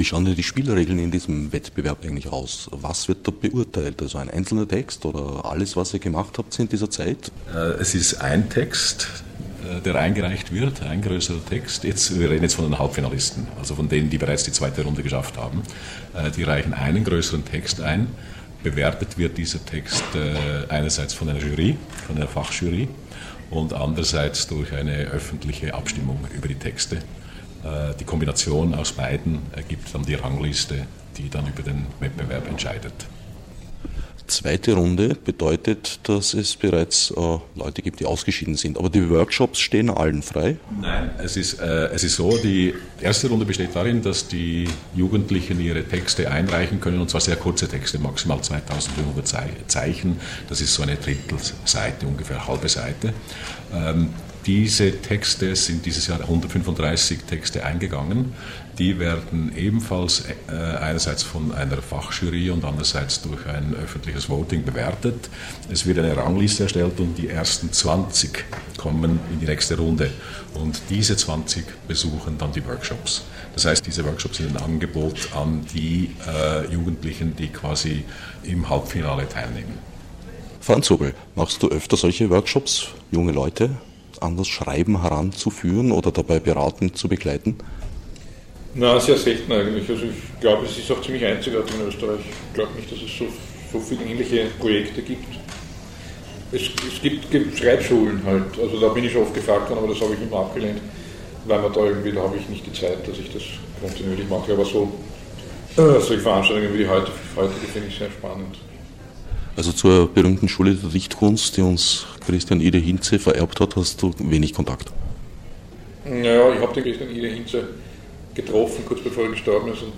Wie schauen denn die Spielregeln in diesem Wettbewerb eigentlich aus? Was wird da beurteilt? Also ein einzelner Text oder alles, was ihr gemacht habt in dieser Zeit?
Äh, Es ist ein Text, äh, der eingereicht wird, ein größerer Text. Jetzt, wir reden jetzt von den Hauptfinalisten, also von denen, die bereits die zweite Runde geschafft haben. Äh, Die reichen einen größeren Text ein. Bewertet wird dieser Text einerseits von einer Jury, von einer Fachjury und andererseits durch eine öffentliche Abstimmung über die Texte. Äh, Die Kombination aus beiden ergibt dann die Rangliste, die dann über den Wettbewerb entscheidet.
Zweite Runde bedeutet, dass es bereits äh, Leute gibt, die ausgeschieden sind. Aber die Workshops stehen allen frei.
Nein, es ist, äh, es ist so, die erste Runde besteht darin, dass die Jugendlichen ihre Texte einreichen können, und zwar sehr kurze Texte, maximal 2500 Zei- Zeichen. Das ist so eine Drittelseite, ungefähr halbe Seite. Ähm, diese Texte sind dieses Jahr 135 Texte eingegangen. Die werden ebenfalls äh, einerseits von einer Fachjury und andererseits durch ein öffentliches Voting bewertet. Es wird eine Rangliste erstellt und die ersten 20 kommen in die nächste Runde. Und diese 20 besuchen dann die Workshops. Das heißt, diese Workshops sind ein Angebot an die äh, Jugendlichen, die quasi im Halbfinale teilnehmen.
Franz Hobel, machst du öfter solche Workshops, junge Leute an das Schreiben heranzuführen oder dabei beratend zu begleiten?
Na, sehr selten eigentlich. Also ich glaube, es ist auch ziemlich einzigartig in Österreich. Ich glaube nicht, dass es so, so viele ähnliche Projekte gibt. Es, es gibt, Schreibschulen halt. Also da bin ich oft gefragt worden, aber das habe ich immer abgelehnt, weil man da irgendwie, da habe ich nicht die Zeit, dass ich das kontinuierlich mache. Aber so äh, solche Veranstaltungen wie die heute, heutige finde ich sehr spannend.
Also zur berühmten Schule der Dichtkunst, die uns Christian Ide Hinze vererbt hat, hast du wenig Kontakt.
Naja, ich habe den Christian Ide Hinze getroffen, kurz bevor er gestorben ist, und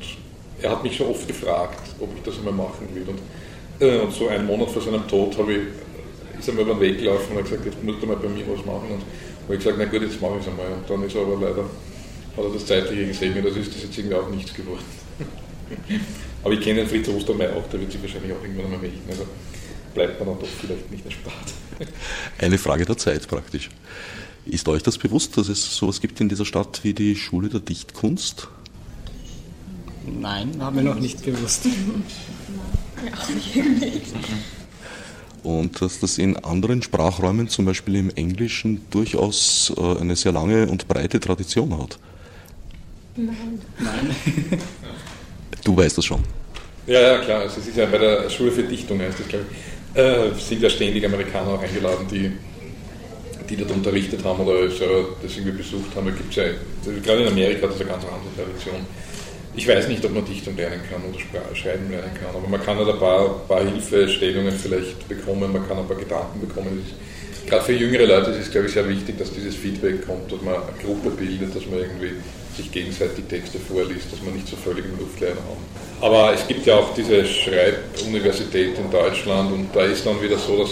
er hat mich schon oft gefragt, ob ich das einmal machen will. Und, äh, und so einen Monat vor seinem Tod habe ich, ist mir über den Weg gelaufen und hat gesagt, jetzt musst du mal bei mir was machen. Und habe ich gesagt, na gut, jetzt mache ich es einmal. Und dann ist er aber leider, hat er das Zeitliche gesegnet, also ist das jetzt irgendwie auch nichts geworden. Aber ich kenne den Fritz Ostermeier auch, der wird sich wahrscheinlich auch irgendwann einmal melden. Also bleibt man dann doch vielleicht nicht erspart.
Eine Frage der Zeit praktisch. Ist euch das bewusst, dass es sowas gibt in dieser Stadt wie die Schule der Dichtkunst?
Nein, haben wir noch nicht gewusst.
Und dass das in anderen Sprachräumen, zum Beispiel im Englischen, durchaus äh, eine sehr lange und breite Tradition hat.
Nein.
Nein. [laughs]
Du weißt das schon.
Ja, ja, klar. Also es ist ja bei der Schule für Dichtung, heißt das, glaube ich, äh, sind ja ständig Amerikaner auch eingeladen, die, die dort unterrichtet haben oder das irgendwie besucht haben. Da gibt's ja, gerade in Amerika hat das eine ganz andere Tradition. Ich weiß nicht, ob man Dichtung lernen kann oder Schreiben lernen kann, aber man kann halt ein paar, paar Hilfestellungen vielleicht bekommen, man kann ein paar Gedanken bekommen. Gerade für jüngere Leute ist es, glaube ich, sehr wichtig, dass dieses Feedback kommt, dass man eine Gruppe bildet, dass man irgendwie sich gegenseitig Texte vorliest, dass man nicht so völlig im Luftleeren haben. Aber es gibt ja auch diese Schreibuniversität in Deutschland und da ist dann wieder so, dass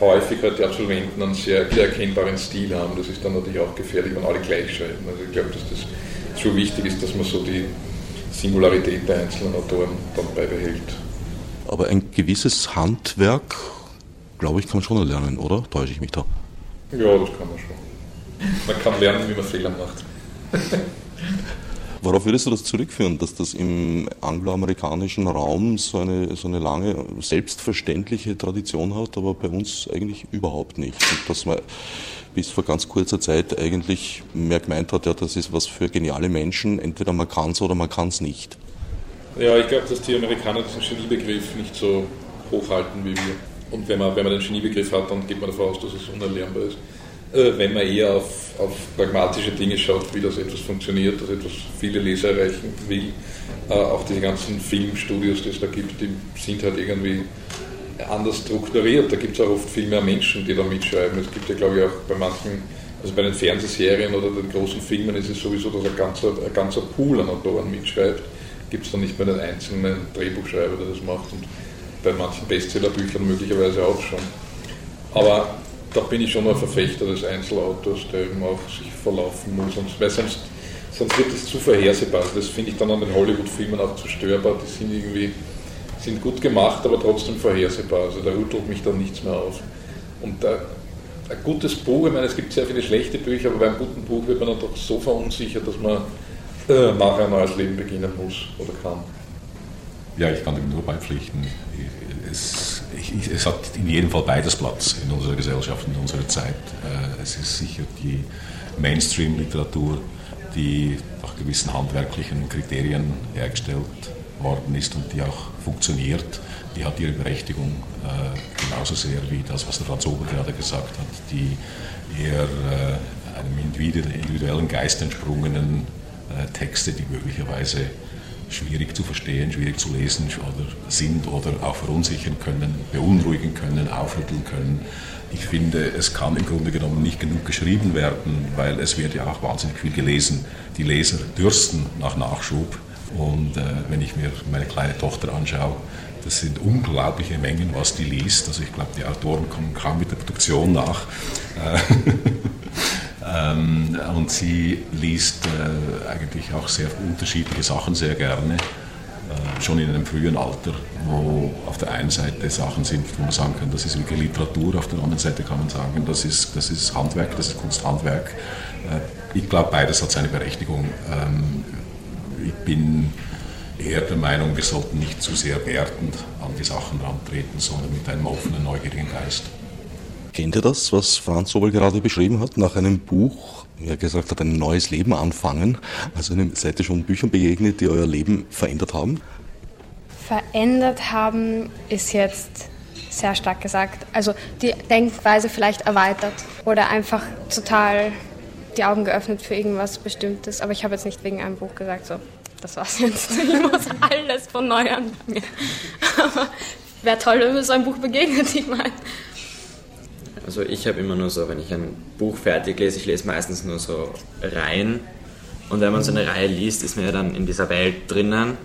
häufig halt die Absolventen einen sehr erkennbaren Stil haben. Das ist dann natürlich auch gefährlich, wenn alle gleich schreiben. Also ich glaube, dass das schon wichtig ist, dass man so die Singularität der einzelnen Autoren dann beibehält.
Aber ein gewisses Handwerk, glaube ich, kann man schon erlernen, oder? Täusche ich mich da?
Ja, das kann man schon. Man kann lernen, wie man Fehler macht. [laughs]
Worauf würdest du das zurückführen, dass das im angloamerikanischen Raum so eine, so eine lange, selbstverständliche Tradition hat, aber bei uns eigentlich überhaupt nicht? Und dass man bis vor ganz kurzer Zeit eigentlich mehr gemeint hat, ja, das ist was für geniale Menschen, entweder man kann es oder man kann es nicht.
Ja, ich glaube, dass die Amerikaner diesen Geniebegriff nicht so hochhalten wie wir. Und wenn man, wenn man den Geniebegriff hat, dann geht man davon aus, dass es unerlernbar ist. Äh, wenn man eher auf, auf pragmatische Dinge schaut, wie das etwas funktioniert, dass etwas viele Leser erreichen will. Äh, auch diese ganzen Filmstudios, die es da gibt, die sind halt irgendwie anders strukturiert. Da gibt es auch oft viel mehr Menschen, die da mitschreiben. Es gibt ja, glaube ich, auch bei manchen, also bei den Fernsehserien oder den großen Filmen ist es sowieso, dass ein ganzer, ein ganzer Pool an Autoren mitschreibt. Gibt es dann nicht mehr den einzelnen Drehbuchschreiber, der das macht. Und bei manchen Bestsellerbüchern möglicherweise auch schon. Aber da bin ich schon ein Verfechter des Einzelautors, der eben auch sich verlaufen muss, weil sonst, sonst wird es zu vorhersehbar. Das finde ich dann an den Hollywood-Filmen auch zu störbar. Die sind irgendwie sind gut gemacht, aber trotzdem vorhersehbar. Also da rüttelt mich dann nichts mehr auf. Und äh, ein gutes Buch, ich meine, es gibt sehr viele schlechte Bücher, aber bei einem guten Buch wird man dann doch so verunsichert, dass man äh, nachher ein neues Leben beginnen muss oder kann.
Ja, ich kann dem nur beipflichten. Es, es, hat in jedem Fall beides Platz in unserer Gesellschaft, in unserer Zeit. Äh, es ist sicher die Mainstream-Literatur, die nach gewissen handwerklichen Kriterien hergestellt worden ist und die auch funktioniert, die hat ihre Berechtigung äh, genauso sehr wie das, was der Franz Ober gerade gesagt hat, die eher äh, einem individuellen Geist entsprungenen Texte, die möglicherweise schwierig zu verstehen, schwierig zu lesen oder sind oder auch verunsichern können, beunruhigen können, aufrütteln können. Ich finde, es kann im Grunde genommen nicht genug geschrieben werden, weil es wird ja auch wahnsinnig viel gelesen. Die Leser dürsten nach Nachschub und äh, wenn ich mir meine kleine Tochter anschaue, das sind unglaubliche Mengen, was die liest. Also ich glaube, die Autoren kommen kaum mit der Produktion nach. Äh, [laughs] ähm, und sie liest äh, eigentlich auch sehr unterschiedliche Sachen sehr gerne, äh, schon in einem frühen Alter, wo auf der einen Seite Sachen sind, wo man sagen kann, das ist wirklich Literatur, auf der anderen Seite kann man sagen, das ist, das ist Handwerk, das ist Kunsthandwerk. Äh, ich glaube, beides hat seine Berechtigung. Ähm, ich bin eher der Meinung, wir sollten nicht zu sehr wertend an die Sachen rantreten, sondern mit einem offenen, neugierigen Geist.
Kennt ihr das, was Franz Sobel gerade beschrieben hat? Nach einem Buch, wie er gesagt hat, ein neues Leben anfangen. Also seid ihr schon Büchern begegnet, die euer Leben verändert haben?
Verändert haben ist jetzt sehr stark gesagt. Also die Denkweise vielleicht erweitert oder einfach total die Augen geöffnet für irgendwas Bestimmtes. Aber ich habe jetzt nicht wegen einem Buch gesagt, so, das war's jetzt. [laughs] Ich muss alles von neu anfangen. [laughs] Aber wäre toll, wenn mir so ein Buch begegnet, ich meine.
Also ich habe immer nur so, wenn ich ein Buch fertig lese, ich lese meistens nur so Reihen. Und wenn man so eine Reihe liest, ist man ja dann in dieser Welt drinnen.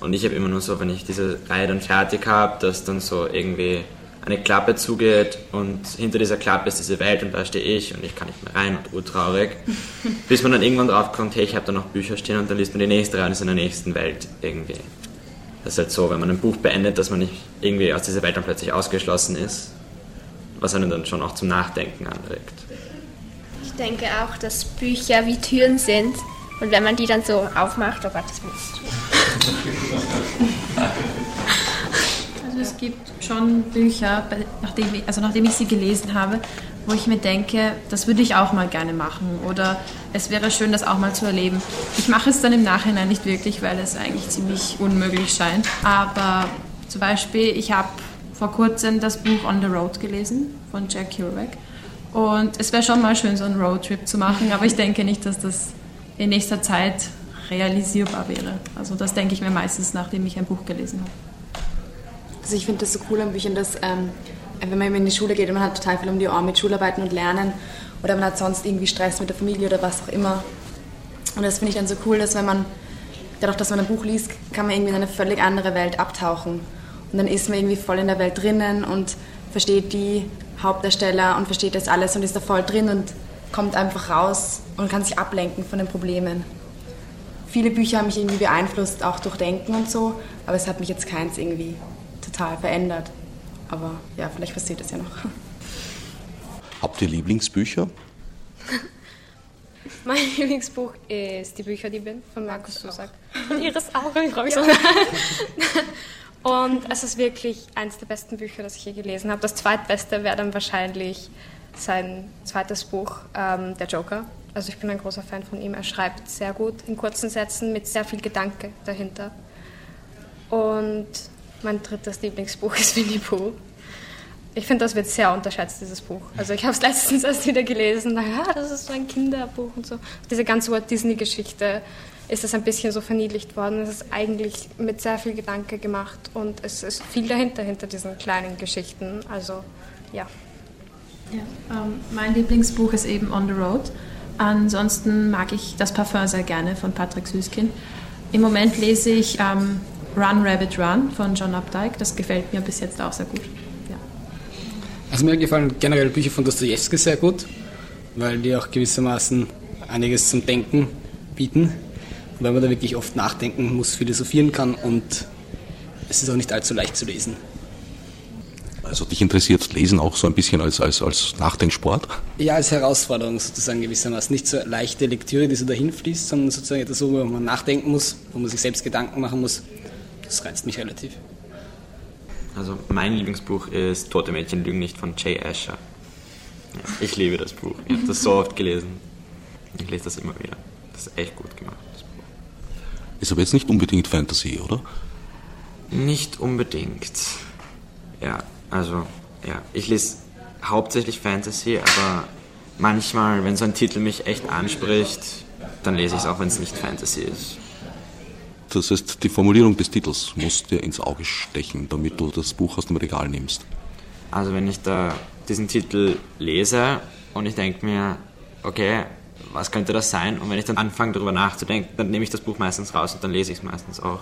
Und ich habe immer nur so, wenn ich diese Reihe dann fertig habe, dass dann so irgendwie eine Klappe zugeht und hinter dieser Klappe ist diese Welt und da stehe ich und ich kann nicht mehr rein und urtraurig. [laughs] Bis man dann irgendwann drauf kommt, hey, ich habe da noch Bücher stehen und dann liest man die nächste rein und ist in der nächsten Welt irgendwie. Das ist halt so, wenn man ein Buch beendet, dass man nicht irgendwie aus dieser Welt dann plötzlich ausgeschlossen ist, was einen dann schon auch zum Nachdenken anregt.
Ich denke auch, dass Bücher wie Türen sind und wenn man die dann so aufmacht, oh Gott, das muss
Also es gibt schon Bücher, nachdem ich, also nachdem ich sie gelesen habe, wo ich mir denke, das würde ich auch mal gerne machen oder es wäre schön, das auch mal zu erleben. Ich mache es dann im Nachhinein nicht wirklich, weil es eigentlich ziemlich unmöglich scheint. Aber zum Beispiel, ich habe vor kurzem das Buch On the Road gelesen von Jack Kerouac und es wäre schon mal schön, so einen Roadtrip zu machen, aber ich denke nicht, dass das in nächster Zeit realisierbar wäre. Also das denke ich mir meistens, nachdem ich ein Buch gelesen habe.
Also ich finde das so cool an Büchern, dass ähm, wenn man in die Schule geht und man hat total viel um die Ohren mit Schularbeiten und Lernen oder man hat sonst irgendwie Stress mit der Familie oder was auch immer. Und das finde ich dann so cool, dass wenn man, dadurch, dass man ein Buch liest, kann man irgendwie in eine völlig andere Welt abtauchen. Und dann ist man irgendwie voll in der Welt drinnen und versteht die Hauptdarsteller und versteht das alles und ist da voll drin und kommt einfach raus und kann sich ablenken von den Problemen. Viele Bücher haben mich irgendwie beeinflusst, auch durch Denken und so, aber es hat mich jetzt keins irgendwie total verändert. Aber ja, vielleicht passiert es ja noch.
Habt ihr Lieblingsbücher? [laughs]
Mein Lieblingsbuch ist Die Bücherdiebin von Markus Zusack. Und [laughs] Iris auch, ich freue mich so. Und es ist wirklich eines der besten Bücher, das ich je gelesen habe. Das zweitbeste wäre dann wahrscheinlich sein zweites Buch, ähm, Der Joker. Also ich bin ein großer Fan von ihm. Er schreibt sehr gut in kurzen Sätzen mit sehr viel Gedanke dahinter. Und mein drittes Lieblingsbuch [laughs] ist Winnie Pooh. Ich finde, das wird sehr unterschätzt, dieses Buch. Also ich habe es letztens erst wieder gelesen, ja, das ist so ein Kinderbuch und so. Diese ganze Walt Disney-Geschichte ist es ein bisschen so verniedlicht worden. Es ist eigentlich mit sehr viel Gedanke gemacht und es ist viel dahinter, hinter diesen kleinen Geschichten. Also ja.
ja ähm, mein Lieblingsbuch ist eben On the Road. Ansonsten mag ich das Parfum sehr gerne von Patrick Süßkind. Im Moment lese ich ähm, Run Rabbit Run von John Updike. Das gefällt mir bis jetzt auch sehr gut. Ja.
Also mir gefallen generell Bücher von Dostoevsky sehr gut, weil die auch gewissermaßen einiges zum Denken bieten, weil man da wirklich oft nachdenken muss, philosophieren kann und es ist auch nicht allzu leicht zu lesen.
Also dich interessiert Lesen auch so ein bisschen als, als, als Nachdenksport?
Ja, als Herausforderung sozusagen gewissermaßen. Nicht so leichte Lektüre, die so dahin fließt, sondern sozusagen etwas, wo man nachdenken muss, wo man sich selbst Gedanken machen muss. Das reizt mich relativ.
Also mein Lieblingsbuch ist Tote Mädchen lügen nicht von Jay Asher. Ich liebe das Buch. Ich habe das so oft gelesen. Ich lese das immer wieder. Das ist echt gut gemacht.
Ist aber jetzt nicht unbedingt Fantasy, oder?
Nicht unbedingt. Ja, also ja, ich lese hauptsächlich Fantasy, aber manchmal, wenn so ein Titel mich echt anspricht, dann lese ich es auch, wenn es nicht Fantasy ist.
Das heißt, die Formulierung des Titels muss dir ins Auge stechen, damit du das Buch aus dem Regal nimmst.
Also wenn ich da diesen Titel lese und ich denke mir, okay, was könnte das sein? Und wenn ich dann anfange darüber nachzudenken, dann nehme ich das Buch meistens raus und dann lese ich es meistens auch.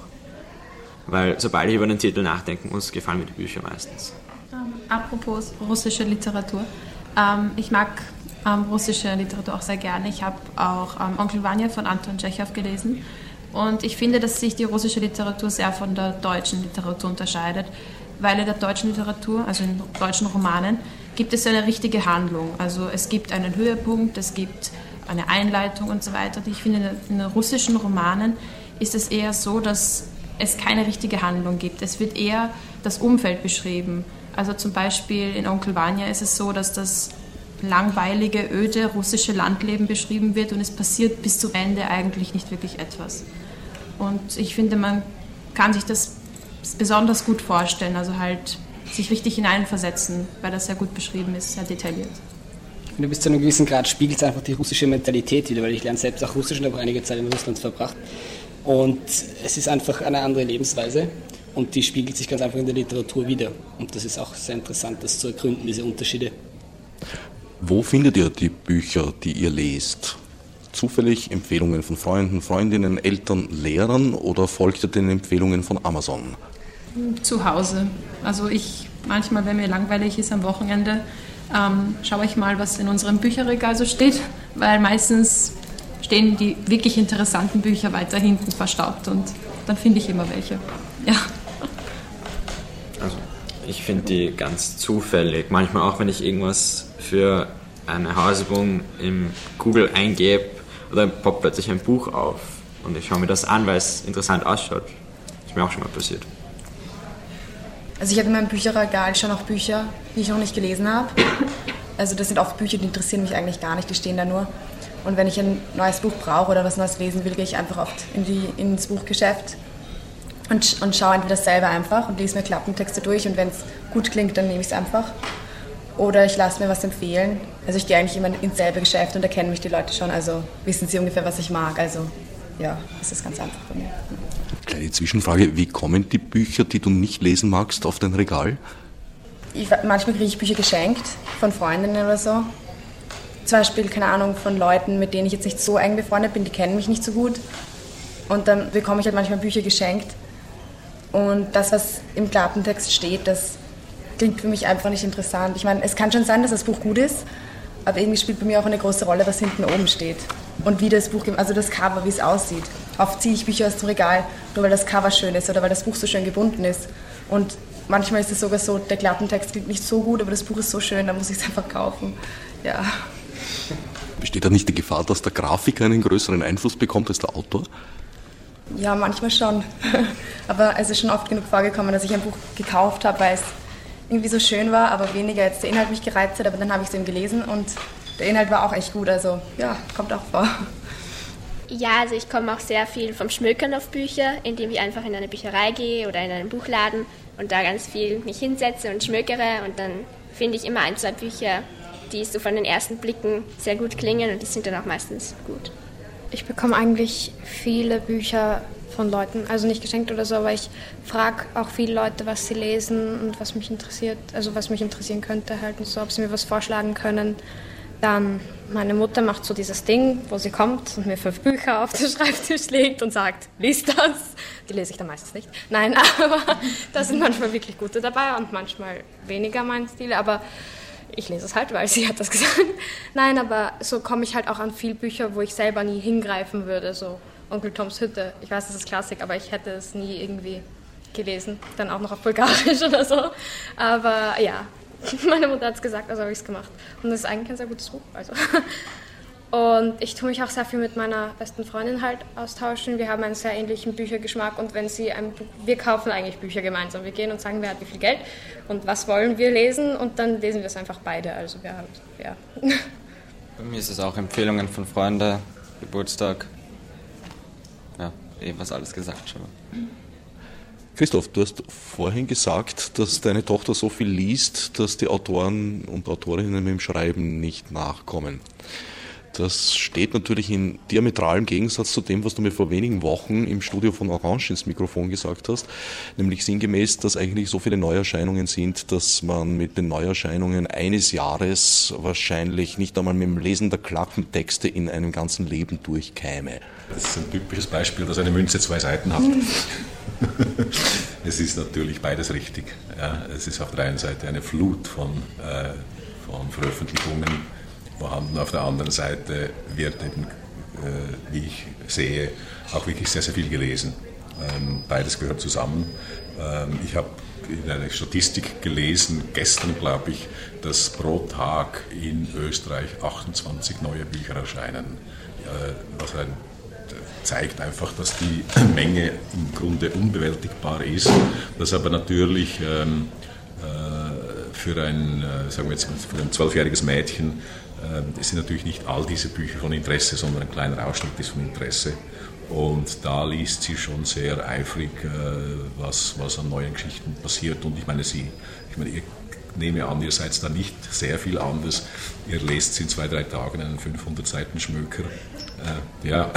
Weil sobald ich über den Titel nachdenken muss, gefallen mir die Bücher meistens.
Ähm, apropos russische Literatur. Ähm, ich mag ähm, russische Literatur auch sehr gerne. Ich habe auch Onkel Vanya von Anton Tschechow gelesen und ich finde, dass sich die russische Literatur sehr von der deutschen Literatur unterscheidet, weil in der deutschen Literatur, also in deutschen Romanen, gibt es eine richtige Handlung. Also es gibt einen Höhepunkt, es gibt eine Einleitung und so weiter. Ich finde, in den russischen Romanen ist es eher so, dass es keine richtige Handlung gibt. Es wird eher das Umfeld beschrieben. Also zum Beispiel in Onkel Vanya ist es so, dass das langweilige, öde russische Landleben beschrieben wird und es passiert bis zum Ende eigentlich nicht wirklich etwas. Und ich finde, man kann sich das besonders gut vorstellen, also halt sich richtig hineinversetzen, weil das sehr gut beschrieben ist, sehr detailliert.
Du bist zu einem gewissen Grad spiegelt es einfach die russische Mentalität wieder, weil ich lerne selbst auch Russisch und habe einige Zeit in Russland verbracht. Und es ist einfach eine andere Lebensweise und die spiegelt sich ganz einfach in der Literatur wieder. Und das ist auch sehr interessant, das zu ergründen, diese Unterschiede.
Wo findet ihr die Bücher, die ihr lest? zufällig Empfehlungen von Freunden, Freundinnen, Eltern, Lehrern oder folgt ihr den Empfehlungen von Amazon?
Zu Hause. Also ich manchmal, wenn mir langweilig ist am Wochenende, ähm, schaue ich mal, was in unserem Bücherregal so steht, weil meistens stehen die wirklich interessanten Bücher weiter hinten verstaubt und dann finde ich immer welche. Ja.
Also ich finde die ganz zufällig. Manchmal auch, wenn ich irgendwas für eine Hausübung im Google eingebe, oder poppt plötzlich ein Buch auf und ich schaue mir das an, weil es interessant ausschaut. Das ist mir auch schon mal passiert.
Also ich habe in meinem Bücherregal schon auch Bücher, die ich noch nicht gelesen habe. Also das sind oft Bücher, die interessieren mich eigentlich gar nicht, die stehen da nur. Und wenn ich ein neues Buch brauche oder was Neues lesen will, gehe ich einfach oft in die, ins Buchgeschäft und, und schaue entweder selber einfach und lese mir Klappentexte durch und wenn es gut klingt, dann nehme ich es einfach. Oder ich lasse mir was empfehlen. Also ich gehe eigentlich immer ins selbe Geschäft und da kennen mich die Leute schon, also wissen sie ungefähr, was ich mag. Also ja, das ist ganz einfach bei mir.
Kleine Zwischenfrage, wie kommen die Bücher, die du nicht lesen magst, auf dein Regal?
Ich, manchmal kriege ich Bücher geschenkt von Freundinnen oder so. Zum Beispiel, keine Ahnung, von Leuten, mit denen ich jetzt nicht so eng befreundet bin, die kennen mich nicht so gut. Und dann bekomme ich halt manchmal Bücher geschenkt. Und das, was im Klappentext steht, das klingt für mich einfach nicht interessant. Ich meine, es kann schon sein, dass das Buch gut ist, aber irgendwie spielt bei mir auch eine große Rolle, was hinten oben steht. Und wie das Buch, also das Cover, wie es aussieht. Oft ziehe ich Bücher aus dem Regal, nur weil das Cover schön ist oder weil das Buch so schön gebunden ist. Und manchmal ist es sogar so, der Klappentext klingt nicht so gut, aber das Buch ist so schön, da muss ich es einfach kaufen. Ja.
Besteht da nicht die Gefahr, dass der Grafiker einen größeren Einfluss bekommt als der Autor?
Ja, manchmal schon. [laughs] aber es ist schon oft genug vorgekommen, dass ich ein Buch gekauft habe, weil es irgendwie so schön war, aber weniger jetzt der Inhalt mich gereizt hat. Aber dann habe ich es eben gelesen und der Inhalt war auch echt gut. Also ja, kommt auch vor.
Ja, also ich komme auch sehr viel vom Schmökern auf Bücher, indem ich einfach in eine Bücherei gehe oder in einen Buchladen und da ganz viel mich hinsetze und schmökere und dann finde ich immer ein, zwei Bücher, die so von den ersten Blicken sehr gut klingen und die sind dann auch meistens gut.
Ich bekomme eigentlich viele Bücher von Leuten, also nicht geschenkt oder so, aber ich frage auch viele Leute, was sie lesen und was mich interessiert, also was mich interessieren könnte halt und so, ob sie mir was vorschlagen können. Dann meine Mutter macht so dieses Ding, wo sie kommt und mir fünf Bücher auf den Schreibtisch legt und sagt, lies das. Die lese ich dann meistens nicht. Nein, [laughs] aber da sind manchmal wirklich gute dabei und manchmal weniger mein Stil, aber ich lese es halt, weil sie hat das [laughs] gesagt. Nein, aber so komme ich halt auch an viele Bücher, wo ich selber nie hingreifen würde, so Onkel Toms Hütte. Ich weiß, das ist Klassik, aber ich hätte es nie irgendwie gelesen. Dann auch noch auf Bulgarisch [laughs] oder so. Aber ja, [laughs] meine Mutter hat es gesagt, also habe ich es gemacht. Und das ist eigentlich ein sehr gutes Buch. Also. [laughs] Und ich tue mich auch sehr viel mit meiner besten Freundin halt austauschen. Wir haben einen sehr ähnlichen Büchergeschmack und wenn sie ein Buch, wir kaufen eigentlich Bücher gemeinsam. Wir gehen und sagen, wer hat wie viel Geld und was wollen wir lesen und dann lesen wir es einfach beide. Also wir haben, ja. [laughs]
Bei mir ist es auch Empfehlungen von Freunden, Geburtstag. Ja, eben was alles gesagt schon.
Christoph, du hast vorhin gesagt, dass deine Tochter so viel liest, dass die Autoren und Autorinnen mit dem Schreiben nicht nachkommen. Das steht natürlich in diametralem Gegensatz zu dem, was du mir vor wenigen Wochen im Studio von Orange ins Mikrofon gesagt hast, nämlich sinngemäß, dass eigentlich so viele Neuerscheinungen sind, dass man mit den Neuerscheinungen eines Jahres wahrscheinlich nicht einmal mit dem Lesen der Klappentexte in einem ganzen Leben durchkäme.
Das ist ein typisches Beispiel, dass eine Münze zwei Seiten hat. [laughs] es ist natürlich beides richtig. Ja, es ist auf der einen Seite eine Flut von, äh, von Veröffentlichungen vorhanden. Auf der anderen Seite wird eben, äh, wie ich sehe, auch wirklich sehr, sehr viel gelesen. Ähm, beides gehört zusammen. Ähm, ich habe in einer Statistik gelesen, gestern glaube ich, dass pro Tag in Österreich 28 neue Bücher erscheinen. Äh, was ein zeigt einfach, dass die [clears throat] Menge im Grunde unbewältigbar ist, dass aber natürlich ähm, äh, für ein, äh, sagen wir jetzt, für ein zwölfjähriges Mädchen äh, sind natürlich nicht all diese Bücher von Interesse, sondern ein kleiner Ausschnitt ist von Interesse. Und da liest sie schon sehr eifrig, äh, was, was an neuen Geschichten passiert. Und ich meine, sie, ich meine, ihr nehme an, ihr seid da nicht sehr viel anders. Ihr lest in zwei, drei Tagen einen 500 Seiten Schmöker äh, ja,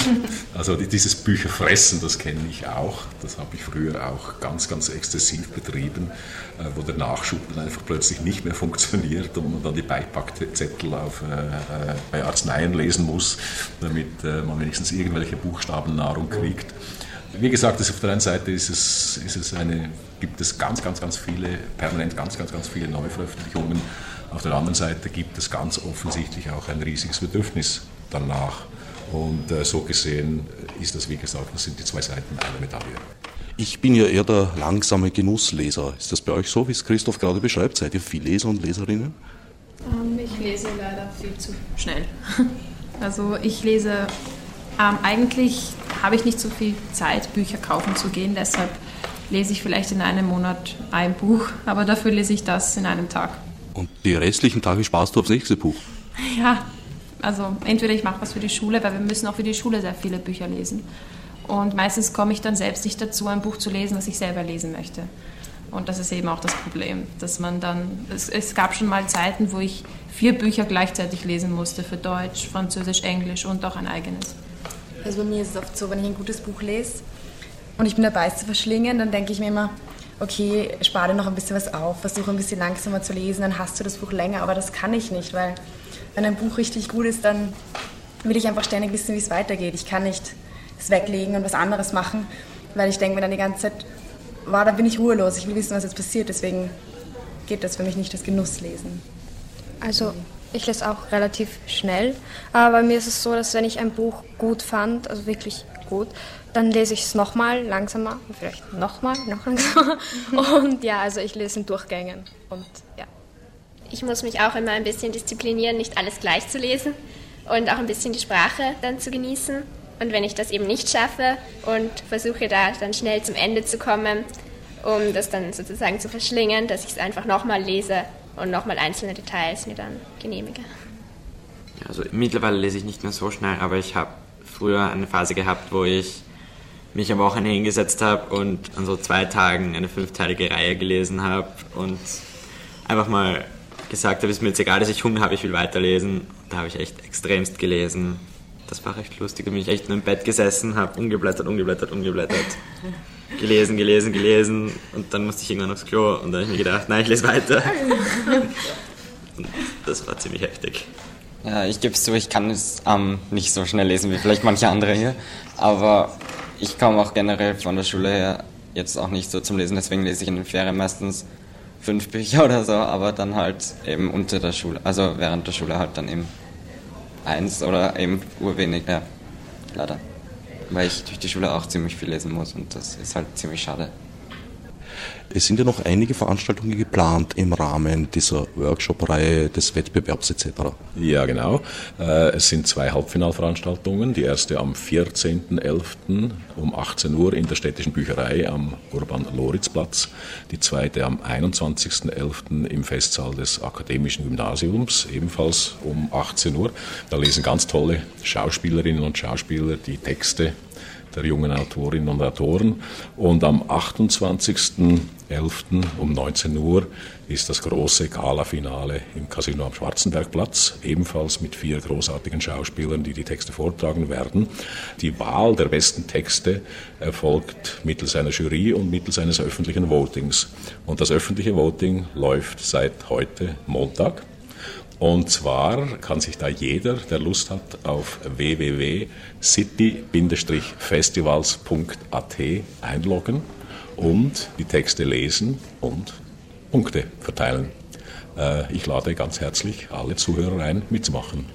[laughs] also dieses Bücherfressen, das kenne ich auch. Das habe ich früher auch ganz, ganz exzessiv betrieben, äh, wo der Nachschub dann einfach plötzlich nicht mehr [laughs] funktioniert und man dann die Beipackzettel auf, äh, äh, bei Arzneien lesen muss, damit äh, man wenigstens irgendwelche Buchstabennahrung kriegt. Wie gesagt, auf der einen Seite ist es, ist es eine, gibt es ganz, ganz, ganz viele, permanent ganz, ganz, ganz viele Neuveröffentlichungen. Auf der anderen Seite gibt es ganz offensichtlich auch ein riesiges Bedürfnis danach. Und äh, so gesehen ist das, wie gesagt, das sind die zwei Seiten einer Medaille.
Ich bin ja eher der langsame Genussleser. Ist das bei euch so, wie es Christoph gerade beschreibt? Seid ihr viel Leser und Leserinnen?
Ähm, ich lese leider viel zu schnell. [laughs] Also ich lese, ähm, eigentlich habe ich nicht so viel Zeit, Bücher kaufen zu gehen, deshalb lese ich vielleicht in einem Monat ein Buch, aber dafür lese ich das in einem Tag.
Und die restlichen Tage sparst du aufs nächste Buch? [laughs]
Ja, also entweder ich mache was für die Schule, weil wir müssen auch für die Schule sehr viele Bücher lesen. Und meistens komme ich dann selbst nicht dazu, ein Buch zu lesen, das ich selber lesen möchte. Und das ist eben auch das Problem, dass man dann, es, es, gab schon mal Zeiten, wo ich vier Bücher gleichzeitig lesen musste, für Deutsch, Französisch, Englisch und auch ein eigenes.
Also bei mir ist es oft so, wenn ich ein gutes Buch lese und ich bin dabei, es zu verschlingen, dann denke ich mir immer, okay, spare noch ein bisschen was auf, versuche ein bisschen langsamer zu lesen, dann hast du das Buch länger, aber das kann ich nicht, weil wenn ein Buch richtig gut ist, dann will ich einfach ständig wissen, wie es weitergeht. Ich kann nicht es weglegen und was anderes machen, weil ich denke mir dann die ganze Zeit, wow, da bin ich ruhelos, ich will wissen, was jetzt passiert. Deswegen geht das für mich nicht das Genusslesen.
Also ich lese auch relativ schnell, aber bei mir ist es so, dass wenn ich ein Buch gut fand, also wirklich gut, dann lese ich es nochmal langsamer, vielleicht nochmal, noch langsamer. [laughs] Und ja, also ich lese in Durchgängen und ja
ich muss mich auch immer ein bisschen disziplinieren, nicht alles gleich zu lesen und auch ein bisschen die Sprache dann zu genießen. Und wenn ich das eben nicht schaffe und versuche da dann schnell zum Ende zu kommen, um das dann sozusagen zu verschlingen, dass ich es einfach nochmal lese und nochmal einzelne Details mir dann genehmige.
Also mittlerweile lese ich nicht mehr so schnell, aber ich habe früher eine Phase gehabt, wo ich mich am Wochenende hingesetzt habe und an so zwei Tagen eine fünfteilige Reihe gelesen habe und einfach mal gesagt habe, ist mir jetzt egal, dass ich Hunger habe, ich will weiterlesen. Da habe ich echt extremst gelesen. Das war recht lustig. Da bin ich echt nur im Bett gesessen, habe umgeblättert, umgeblättert, umgeblättert. Gelesen, gelesen, gelesen. Und dann musste ich irgendwann aufs Klo. Und dann habe ich mir gedacht, nein, ich lese weiter. Und das war ziemlich heftig.
Ja, ich gebe es zu, ich kann es ähm, nicht so schnell lesen wie vielleicht manche andere hier. Aber ich komme auch generell von der Schule her jetzt auch nicht so zum Lesen. Deswegen lese ich in den Ferien meistens fünf Bücher oder so, aber dann halt eben unter der Schule, also während der Schule halt dann eben eins oder eben urwenig, ja, leider. Weil ich durch die Schule auch ziemlich viel lesen muss und das ist halt ziemlich schade.
Es sind ja noch einige Veranstaltungen geplant im Rahmen dieser Workshop-Reihe des Wettbewerbs etc.
Ja, genau. Äh, es sind zwei Halbfinalveranstaltungen. Die erste am 14.11. um 18 Uhr in der städtischen Bücherei am Urban-Loritzplatz. Die zweite am 21.11. im Festsaal des Akademischen Gymnasiums, ebenfalls um 18 Uhr. Da lesen ganz tolle Schauspielerinnen und Schauspieler die Texte der jungen Autorinnen und Autoren. Und am 28.11. um 19 Uhr ist das große Gala-Finale im Casino am Schwarzenbergplatz, ebenfalls mit vier großartigen Schauspielern, die die Texte vortragen werden. Die Wahl der besten Texte erfolgt mittels einer Jury und mittels eines öffentlichen Votings. Und das öffentliche Voting läuft seit heute Montag. Und zwar kann sich da jeder, der Lust hat, auf www.city-festivals.at einloggen und die Texte lesen und Punkte verteilen. Äh, ich lade ganz herzlich alle Zuhörer ein, mitzumachen.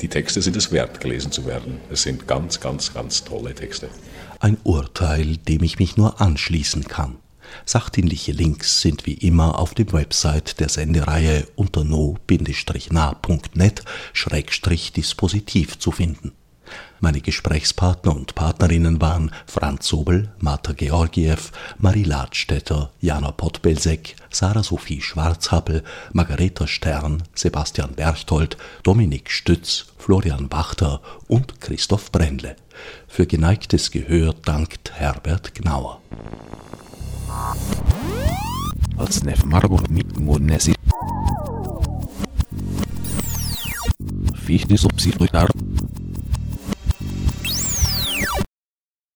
Die Texte sind es wert, gelesen zu werden. Es sind ganz, ganz, ganz tolle Texte.
Ein Urteil, dem ich mich nur anschließen kann. Sachdienliche Links sind wie immer auf dem Website der Sendereihe unter no-na.net-dispositiv zu finden. Meine Gesprächspartner und Partnerinnen waren Franz Sobel, Marta Georgiev, Marie Ladstätter, Jana Pottbelsek, Sarah Sophie Schwarzhappel, Margareta Stern, Sebastian Berchtold, Dominik Stütz, Florian Wachter und Christoph Brendle. Für geneigtes Gehör dankt Herbert Gnauer.
Odsnev Margot Mikmunesi. Fichtis obsidruitar.